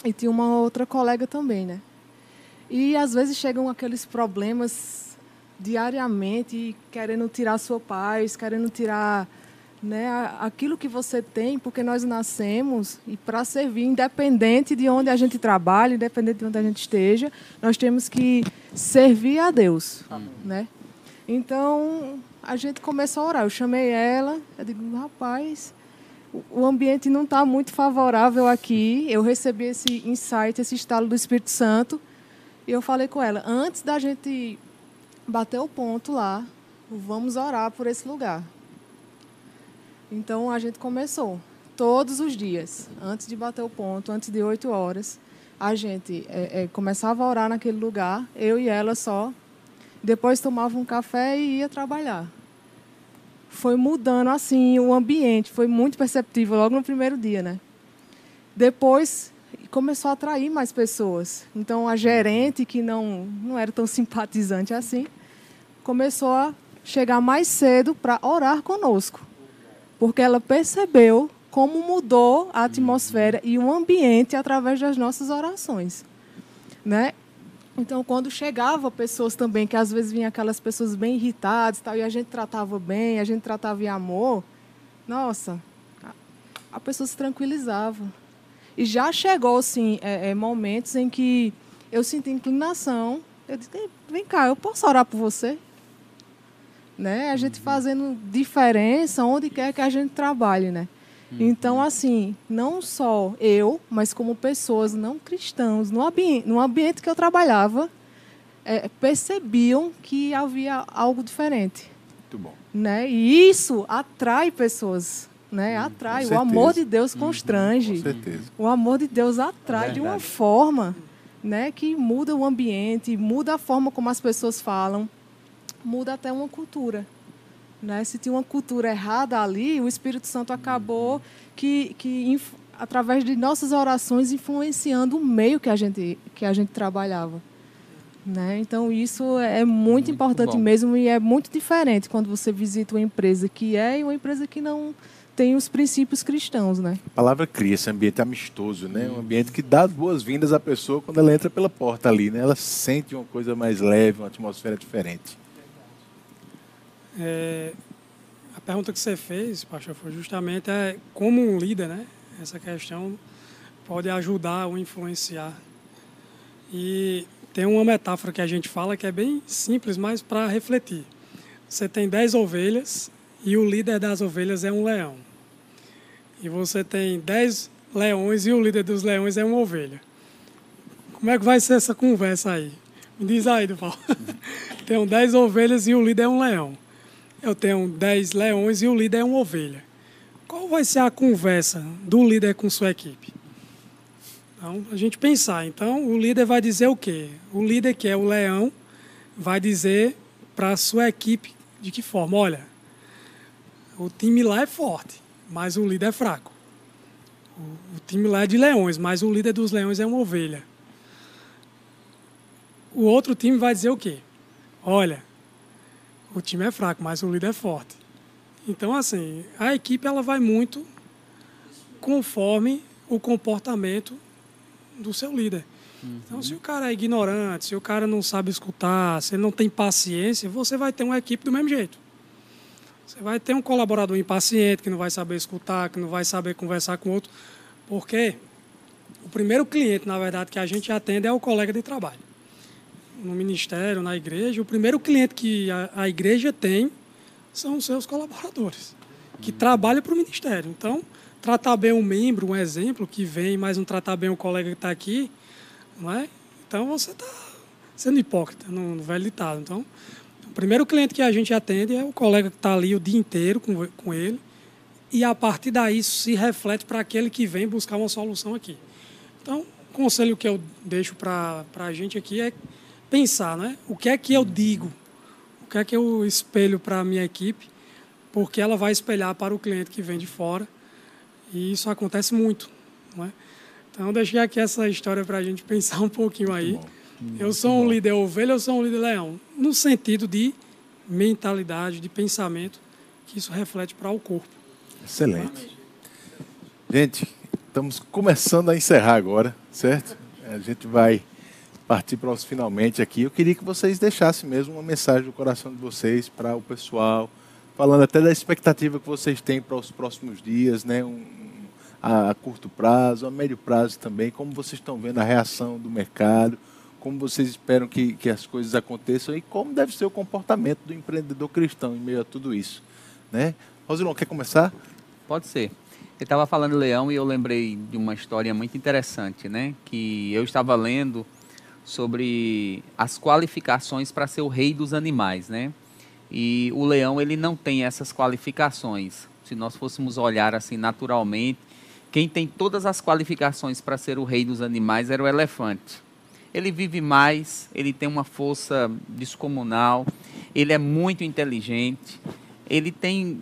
e tinha uma outra colega também, né? E às vezes chegam aqueles problemas diariamente, querendo tirar sua paz, querendo tirar né, aquilo que você tem, porque nós nascemos e para servir, independente de onde a gente trabalhe, independente de onde a gente esteja, nós temos que servir a Deus, né? Então a gente começou a orar. Eu chamei ela, eu digo, rapaz, o ambiente não está muito favorável aqui. Eu recebi esse insight, esse estalo do Espírito Santo, e eu falei com ela, antes da gente bater o ponto lá, vamos orar por esse lugar. Então a gente começou todos os dias, antes de bater o ponto, antes de oito horas, a gente é, é, começava a orar naquele lugar, eu e ela só. Depois tomava um café e ia trabalhar. Foi mudando assim o ambiente, foi muito perceptível logo no primeiro dia, né? Depois começou a atrair mais pessoas. Então a gerente que não não era tão simpatizante assim, começou a chegar mais cedo para orar conosco porque ela percebeu como mudou a atmosfera e o ambiente através das nossas orações, né? Então, quando chegava pessoas também, que às vezes vinham aquelas pessoas bem irritadas, tal, e a gente tratava bem, a gente tratava em amor, nossa, a, pessoa se tranquilizava. E já chegou, sim, é, é, momentos em que eu senti inclinação. Eu disse, vem cá, eu posso orar por você? né? A gente fazendo diferença onde quer que a gente trabalhe, né? Uhum. Então, assim, não só eu, mas como pessoas não cristãos, no, ambi no ambiente que eu trabalhava, é, percebiam que havia algo diferente. Muito bom. Né? E isso atrai pessoas, né? Atrai. O amor de Deus uhum. constrange. com certeza. O amor de Deus atrai é de uma forma né, que muda o ambiente, muda a forma como as pessoas falam muda até uma cultura. Né? Se tinha uma cultura errada ali, o Espírito Santo acabou que, que através de nossas orações influenciando o meio que a gente que a gente trabalhava. Né? Então isso é muito, muito importante bom. mesmo e é muito diferente quando você visita uma empresa que é e uma empresa que não tem os princípios cristãos, né? A palavra cria esse ambiente amistoso, né? Um ambiente que dá boas-vindas à pessoa quando ela entra pela porta ali, né? Ela sente uma coisa mais leve, uma atmosfera diferente. É, a pergunta que você fez, pastor, foi justamente é, como um líder, né? Essa questão pode ajudar ou influenciar. E tem uma metáfora que a gente fala que é bem simples, mas para refletir. Você tem dez ovelhas e o líder das ovelhas é um leão. E você tem dez leões e o líder dos leões é uma ovelha. Como é que vai ser essa conversa aí? Me diz aí, Duval. *laughs* tem dez ovelhas e o líder é um leão eu tenho 10 leões e o líder é uma ovelha. Qual vai ser a conversa do líder com sua equipe? Então, a gente pensar. Então, o líder vai dizer o quê? O líder, que é o leão, vai dizer para a sua equipe de que forma? Olha, o time lá é forte, mas o líder é fraco. O, o time lá é de leões, mas o líder dos leões é uma ovelha. O outro time vai dizer o quê? Olha, o time é fraco, mas o líder é forte. Então, assim, a equipe ela vai muito conforme o comportamento do seu líder. Uhum. Então, se o cara é ignorante, se o cara não sabe escutar, se ele não tem paciência, você vai ter uma equipe do mesmo jeito. Você vai ter um colaborador impaciente, que não vai saber escutar, que não vai saber conversar com outro, porque o primeiro cliente, na verdade, que a gente atende é o colega de trabalho. No ministério, na igreja, o primeiro cliente que a, a igreja tem são os seus colaboradores, que trabalham para o ministério. Então, tratar bem um membro, um exemplo que vem, mas não tratar bem o colega que está aqui, não é? Então você está sendo hipócrita, no, no velho ditado. Então, primeiro cliente que a gente atende é o colega que está ali o dia inteiro com, com ele, e a partir daí isso se reflete para aquele que vem buscar uma solução aqui. Então, o conselho que eu deixo para a gente aqui é pensar, né? O que é que eu digo? O que é que eu espelho para a minha equipe? Porque ela vai espelhar para o cliente que vem de fora. E isso acontece muito, não é? Então, deixei aqui essa história para a gente *laughs* pensar um pouquinho aí. Eu sou um líder ovelha, eu sou um líder leão, no sentido de mentalidade, de pensamento, que isso reflete para o corpo. Excelente. Gente, estamos começando a encerrar agora, certo? A gente vai partir para os finalmente aqui. Eu queria que vocês deixassem mesmo uma mensagem do coração de vocês para o pessoal, falando até da expectativa que vocês têm para os próximos dias, né? Um, a, a curto prazo, a médio prazo também, como vocês estão vendo a reação do mercado, como vocês esperam que, que as coisas aconteçam e como deve ser o comportamento do empreendedor cristão em meio a tudo isso. Né? Rosilon, quer começar? Pode ser. Ele estava falando leão e eu lembrei de uma história muito interessante, né? Que eu estava lendo sobre as qualificações para ser o rei dos animais, né? E o leão ele não tem essas qualificações. Se nós fôssemos olhar assim naturalmente, quem tem todas as qualificações para ser o rei dos animais era o elefante. Ele vive mais, ele tem uma força descomunal, ele é muito inteligente, ele tem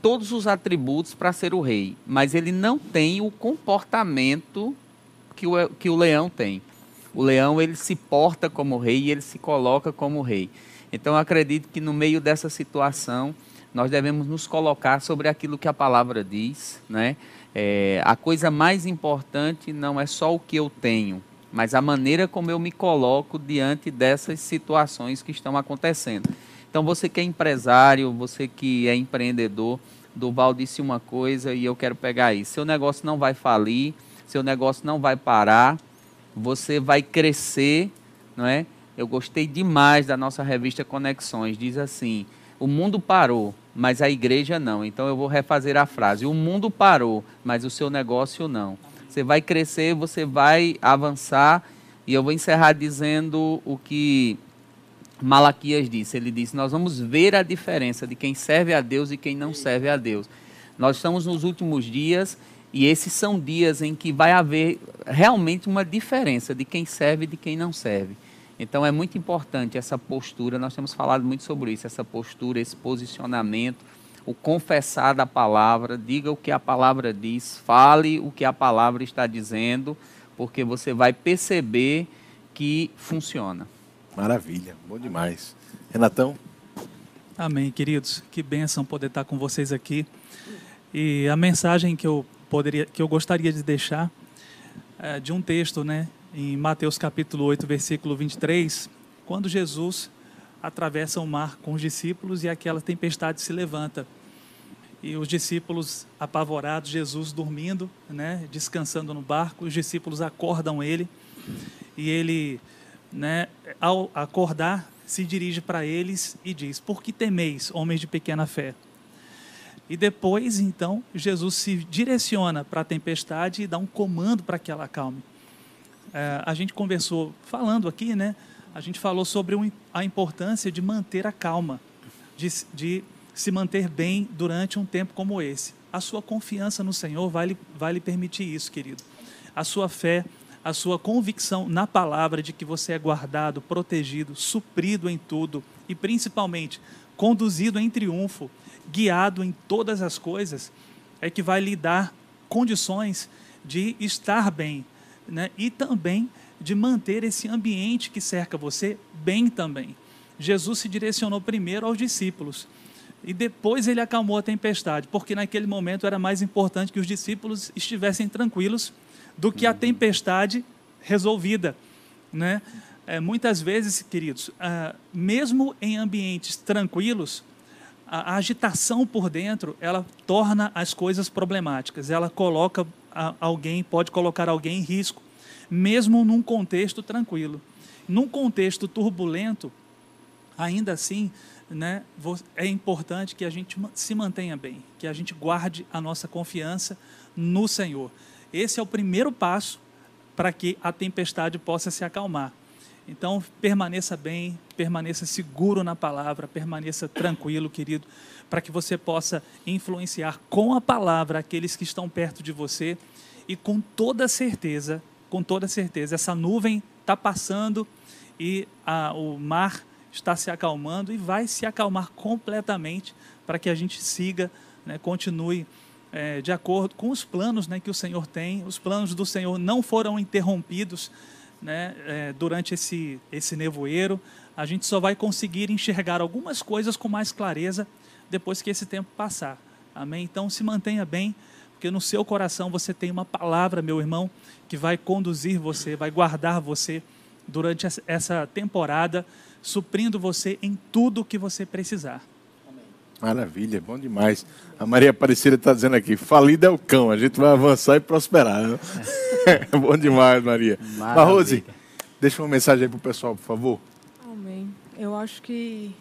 todos os atributos para ser o rei, mas ele não tem o comportamento que o, que o leão tem. O leão ele se porta como rei e ele se coloca como rei. Então eu acredito que no meio dessa situação nós devemos nos colocar sobre aquilo que a palavra diz, né? É, a coisa mais importante não é só o que eu tenho, mas a maneira como eu me coloco diante dessas situações que estão acontecendo. Então, você que é empresário, você que é empreendedor, Duval disse uma coisa e eu quero pegar isso. Seu negócio não vai falir, seu negócio não vai parar, você vai crescer, não é? Eu gostei demais da nossa revista Conexões. Diz assim: o mundo parou, mas a igreja não. Então eu vou refazer a frase: o mundo parou, mas o seu negócio não. Você vai crescer, você vai avançar. E eu vou encerrar dizendo o que Malaquias disse. Ele disse: Nós vamos ver a diferença de quem serve a Deus e quem não serve a Deus. Nós estamos nos últimos dias e esses são dias em que vai haver realmente uma diferença de quem serve e de quem não serve. Então é muito importante essa postura, nós temos falado muito sobre isso, essa postura, esse posicionamento, o confessar da palavra, diga o que a palavra diz, fale o que a palavra está dizendo, porque você vai perceber que funciona. Maravilha, bom demais. Renatão? Amém, queridos. Que bênção poder estar com vocês aqui. E a mensagem que eu poderia, que eu gostaria de deixar é de um texto, né, em Mateus capítulo 8, versículo 23, quando Jesus atravessa o mar com os discípulos e aquela tempestade se levanta. E os discípulos apavorados, Jesus dormindo, né, descansando no barco, os discípulos acordam ele e ele, né, ao acordar, se dirige para eles e diz: Por que temeis, homens de pequena fé? E depois, então, Jesus se direciona para a tempestade e dá um comando para que ela acalme é, a gente conversou, falando aqui, né? A gente falou sobre a importância de manter a calma, de, de se manter bem durante um tempo como esse. A sua confiança no Senhor vai lhe, vai lhe permitir isso, querido. A sua fé, a sua convicção na palavra de que você é guardado, protegido, suprido em tudo e principalmente conduzido em triunfo, guiado em todas as coisas, é que vai lhe dar condições de estar bem, né? e também de manter esse ambiente que cerca você bem também. Jesus se direcionou primeiro aos discípulos e depois ele acalmou a tempestade, porque naquele momento era mais importante que os discípulos estivessem tranquilos do que a tempestade resolvida, né? É, muitas vezes, queridos, ah, mesmo em ambientes tranquilos, a, a agitação por dentro, ela torna as coisas problemáticas. Ela coloca a, alguém, pode colocar alguém em risco, mesmo num contexto tranquilo. Num contexto turbulento, ainda assim, né, é importante que a gente se mantenha bem, que a gente guarde a nossa confiança no Senhor. Esse é o primeiro passo para que a tempestade possa se acalmar. Então, permaneça bem, permaneça seguro na palavra, permaneça tranquilo, querido, para que você possa influenciar com a palavra aqueles que estão perto de você e com toda certeza, com toda certeza, essa nuvem está passando e a, o mar está se acalmando e vai se acalmar completamente para que a gente siga, né, continue é, de acordo com os planos né, que o Senhor tem. Os planos do Senhor não foram interrompidos né, é, durante esse, esse nevoeiro, a gente só vai conseguir enxergar algumas coisas com mais clareza depois que esse tempo passar. Amém? Então se mantenha bem, porque no seu coração você tem uma palavra, meu irmão, que vai conduzir você, vai guardar você durante essa temporada, suprindo você em tudo que você precisar. Maravilha, bom demais. A Maria Aparecida está dizendo aqui: falido é o cão, a gente vai avançar e prosperar. Né? *laughs* bom demais, Maria. Rose, deixa uma mensagem aí para o pessoal, por favor. Amém. Eu acho que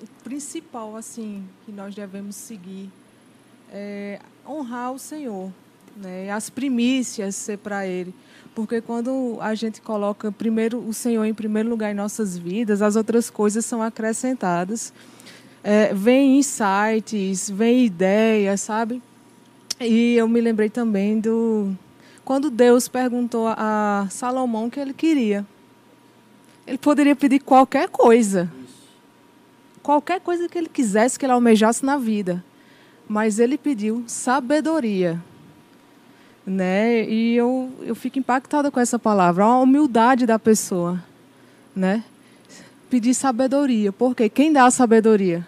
o principal, assim, que nós devemos seguir é honrar o Senhor, né? as primícias ser para Ele. Porque quando a gente coloca primeiro o Senhor em primeiro lugar em nossas vidas, as outras coisas são acrescentadas é, vem insights, vem ideias, sabe? E eu me lembrei também do quando Deus perguntou a Salomão o que ele queria. Ele poderia pedir qualquer coisa. Qualquer coisa que ele quisesse, que ele almejasse na vida. Mas ele pediu sabedoria. Né? E eu, eu fico impactada com essa palavra, a humildade da pessoa. Né? Pedir sabedoria. Porque quem dá a sabedoria?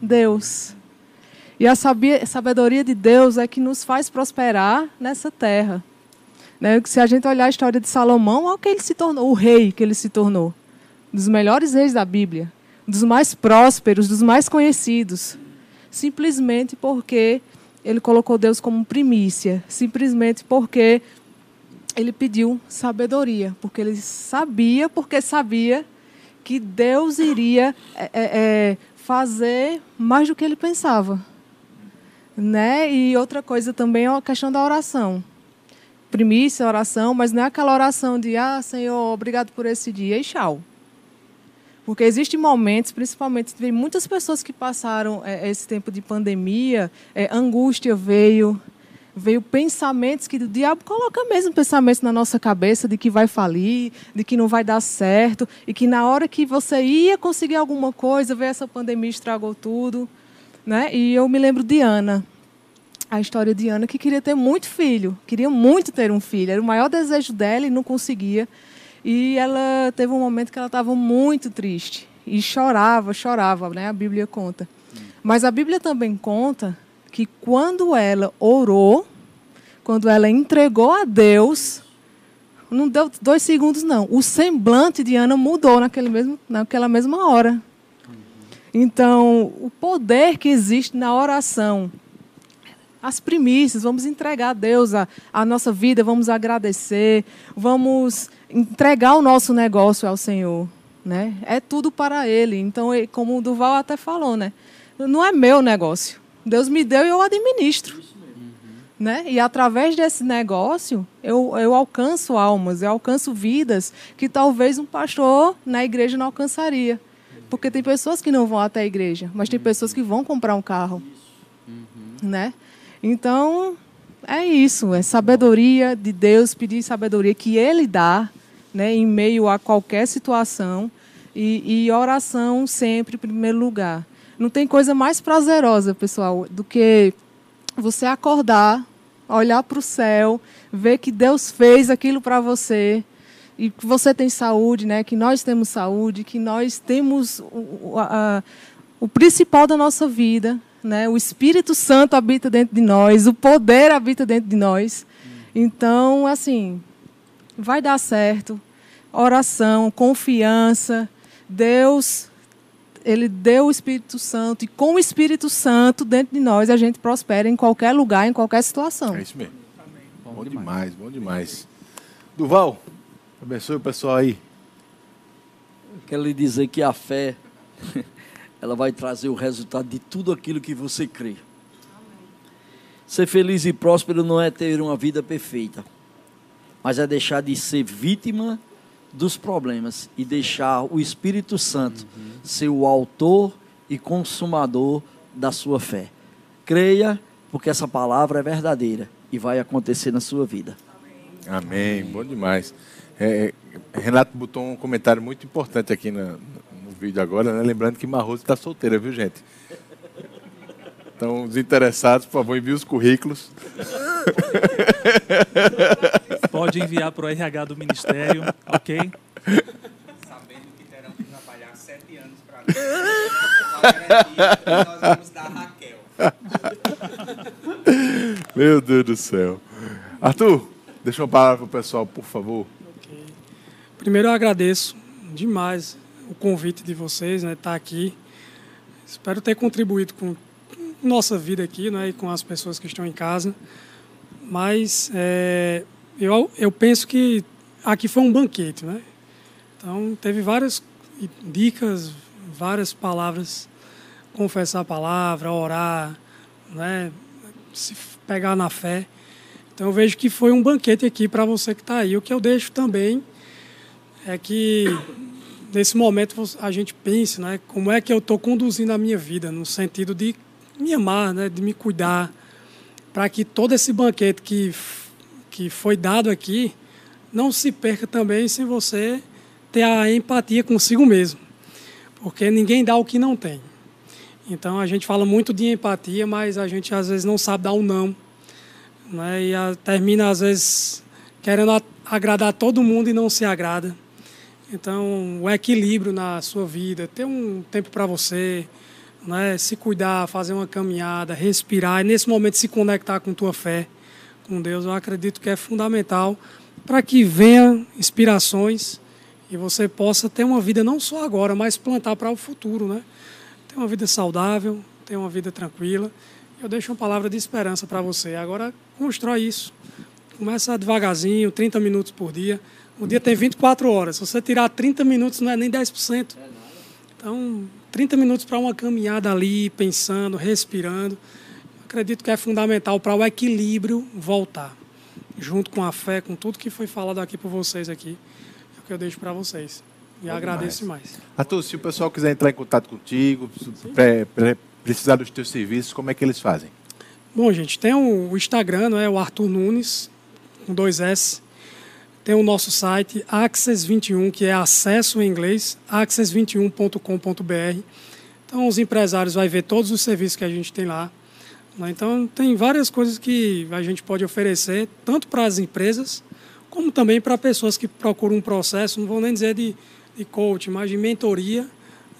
Deus. E a sabedoria de Deus é que nos faz prosperar nessa terra. Né? Se a gente olhar a história de Salomão, olha o que ele se tornou, o rei que ele se tornou. Um dos melhores reis da Bíblia, dos mais prósperos, dos mais conhecidos. Simplesmente porque ele colocou Deus como primícia. Simplesmente porque ele pediu sabedoria. Porque ele sabia, porque sabia que Deus iria é, é, é fazer mais do que ele pensava. Né? E outra coisa também é a questão da oração. Primícia, oração, mas não é aquela oração de, ah, Senhor, obrigado por esse dia e tchau. Porque existem momentos, principalmente, tem muitas pessoas que passaram é, esse tempo de pandemia, é, angústia veio, veio pensamentos que o diabo coloca mesmo pensamentos na nossa cabeça de que vai falir, de que não vai dar certo, e que na hora que você ia conseguir alguma coisa, veio essa pandemia estragou tudo. Né? E eu me lembro de Ana, a história de Ana, que queria ter muito filho, queria muito ter um filho, era o maior desejo dela e não conseguia. E ela teve um momento que ela estava muito triste e chorava, chorava, né? A Bíblia conta. Mas a Bíblia também conta que quando ela orou, quando ela entregou a Deus, não deu dois segundos, não. O semblante de Ana mudou naquele mesmo, naquela mesma hora. Então, o poder que existe na oração, as primícias, vamos entregar a Deus a, a nossa vida, vamos agradecer, vamos entregar o nosso negócio ao Senhor. Né? É tudo para Ele. Então, como o Duval até falou, né? não é meu negócio. Deus me deu e eu administro. Né? E através desse negócio, eu, eu alcanço almas, eu alcanço vidas que talvez um pastor na igreja não alcançaria. Porque tem pessoas que não vão até a igreja, mas tem pessoas que vão comprar um carro. Né? Então, é isso, é sabedoria de Deus, pedir sabedoria que Ele dá né, em meio a qualquer situação e, e oração sempre em primeiro lugar. Não tem coisa mais prazerosa, pessoal, do que você acordar, olhar para o céu, ver que Deus fez aquilo para você e que você tem saúde, né? Que nós temos saúde, que nós temos o, a, o principal da nossa vida, né? O Espírito Santo habita dentro de nós, o poder habita dentro de nós. Então, assim, vai dar certo. Oração, confiança, Deus ele deu o Espírito Santo e com o Espírito Santo dentro de nós a gente prospera em qualquer lugar, em qualquer situação. É isso mesmo. Bom, bom demais, bom demais. Duval, abençoe o pessoal aí. Quero lhe dizer que a fé, ela vai trazer o resultado de tudo aquilo que você crê. Ser feliz e próspero não é ter uma vida perfeita, mas é deixar de ser vítima dos problemas e deixar o Espírito Santo uhum. ser o autor e consumador da sua fé. Creia, porque essa palavra é verdadeira e vai acontecer na sua vida. Amém. Bom demais. É, Renato botou um comentário muito importante aqui no vídeo agora, né? lembrando que Marroso está solteira, viu, gente? Então, os interessados, por favor, enviem os currículos. Pode enviar para o RH do Ministério, ok? Sabendo que terão que trabalhar sete anos para nós vamos dar Raquel. Meu Deus do céu. Arthur, deixa uma palavra para o pessoal, por favor. Okay. Primeiro, eu agradeço demais o convite de vocês, né, estar tá aqui. Espero ter contribuído com nossa vida aqui, né, e com as pessoas que estão em casa. Mas é, eu, eu penso que aqui foi um banquete, né? Então teve várias dicas, várias palavras, confessar a palavra, orar, né? Se pegar na fé. Então eu vejo que foi um banquete aqui para você que está aí. O que eu deixo também é que nesse momento a gente pense, né? Como é que eu estou conduzindo a minha vida no sentido de me amar, né, de me cuidar, para que todo esse banquete que, que foi dado aqui não se perca também sem você ter a empatia consigo mesmo, porque ninguém dá o que não tem. Então a gente fala muito de empatia, mas a gente às vezes não sabe dar um não, né, e a, termina às vezes querendo a, agradar todo mundo e não se agrada. Então, o equilíbrio na sua vida, ter um tempo para você, né? se cuidar, fazer uma caminhada, respirar, e nesse momento se conectar com tua fé, com Deus, eu acredito que é fundamental para que venham inspirações e você possa ter uma vida não só agora, mas plantar para o futuro, né? Ter uma vida saudável, ter uma vida tranquila. Eu deixo uma palavra de esperança para você. Agora, constrói isso. Começa devagarzinho, 30 minutos por dia. O dia tem 24 horas. Se você tirar 30 minutos, não é nem 10%. Então, 30 minutos para uma caminhada ali, pensando, respirando. Acredito que é fundamental para o equilíbrio voltar, junto com a fé, com tudo que foi falado aqui por vocês aqui. É o que eu deixo para vocês. E agradeço demais. demais. Arthur, se o pessoal quiser entrar em contato contigo, precisar dos teus serviços, como é que eles fazem? Bom, gente, tem o Instagram, não é? O Arthur Nunes, com dois S. Tem o nosso site Access21, que é acesso em inglês, access21.com.br. Então, os empresários vão ver todos os serviços que a gente tem lá. Né? Então, tem várias coisas que a gente pode oferecer, tanto para as empresas, como também para pessoas que procuram um processo, não vou nem dizer de, de coaching, mas de mentoria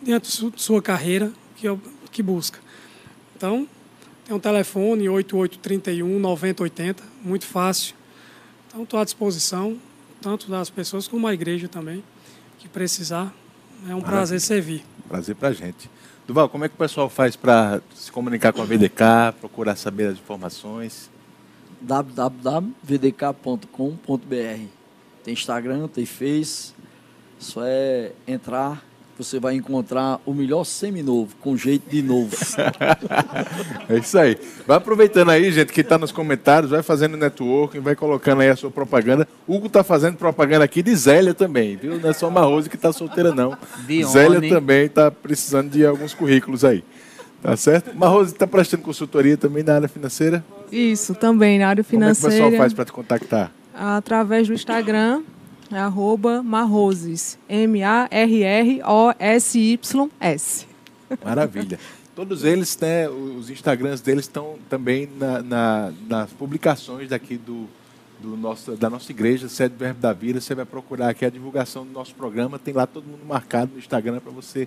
dentro de sua carreira que, que busca. Então, tem um telefone 8831 9080, muito fácil. Então, estou à disposição tanto das pessoas como a igreja também, que precisar. É um Maravilha. prazer servir. Prazer para a gente. Duval, como é que o pessoal faz para se comunicar com a VDK, procurar saber as informações? www.vdk.com.br Tem Instagram, tem Face, só é entrar você vai encontrar o melhor seminovo, com jeito de novo. *laughs* é isso aí. Vai aproveitando aí, gente, que está nos comentários, vai fazendo networking, vai colocando aí a sua propaganda. Hugo está fazendo propaganda aqui de Zélia também, viu? Não é só Marrose que está solteira, não. Dione. Zélia também está precisando de alguns currículos aí. Tá certo? Marrose está prestando consultoria também na área financeira? Isso, também na área financeira. Como é que o pessoal faz para te contactar? Através do Instagram, arroba Marroses. M-A-R-R-O-S-Y-S. Maravilha. Todos eles, né, os Instagrams deles estão também na, na, nas publicações daqui do, do nosso, da nossa igreja, Sede Verbo da Vida. Você vai procurar aqui a divulgação do nosso programa. Tem lá todo mundo marcado no Instagram para você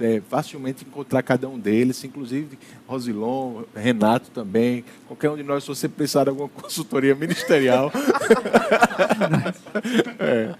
é, facilmente encontrar cada um deles, inclusive Rosilon, Renato também, qualquer um de nós, se você precisar de alguma *laughs* consultoria ministerial, *laughs* é,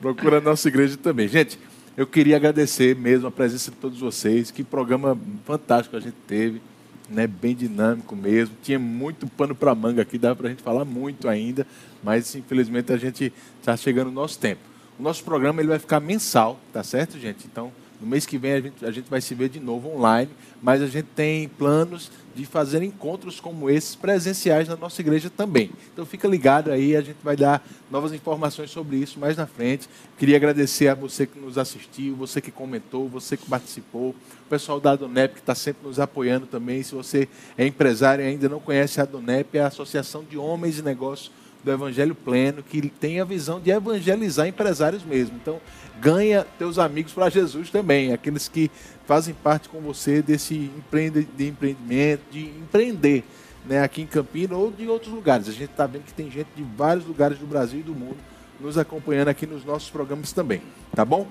procura a nossa igreja também. Gente, eu queria agradecer mesmo a presença de todos vocês. Que programa fantástico a gente teve, né? bem dinâmico mesmo. Tinha muito pano para manga aqui, dava para a gente falar muito ainda, mas infelizmente a gente está chegando no nosso tempo. O nosso programa ele vai ficar mensal, tá certo, gente? Então, no mês que vem a gente, a gente vai se ver de novo online, mas a gente tem planos de fazer encontros como esses presenciais na nossa igreja também. Então fica ligado aí, a gente vai dar novas informações sobre isso mais na frente. Queria agradecer a você que nos assistiu, você que comentou, você que participou, o pessoal da Adonep que está sempre nos apoiando também. Se você é empresário e ainda não conhece a Adonep, é a Associação de Homens e Negócios do Evangelho Pleno, que tem a visão de evangelizar empresários mesmo. Então, ganha teus amigos para Jesus também, aqueles que fazem parte com você desse empreende, de empreendimento, de empreender, né, aqui em Campinas ou de outros lugares. A gente está vendo que tem gente de vários lugares do Brasil e do mundo nos acompanhando aqui nos nossos programas também, tá bom?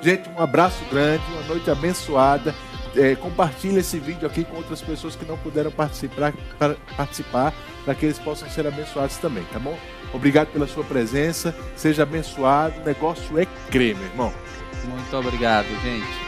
Gente, um abraço grande, uma noite abençoada. É, compartilhe esse vídeo aqui com outras pessoas que não puderam participar para participar, para que eles possam ser abençoados também, tá bom? Obrigado pela sua presença, seja abençoado. O negócio é crer, meu irmão. Muito obrigado, gente.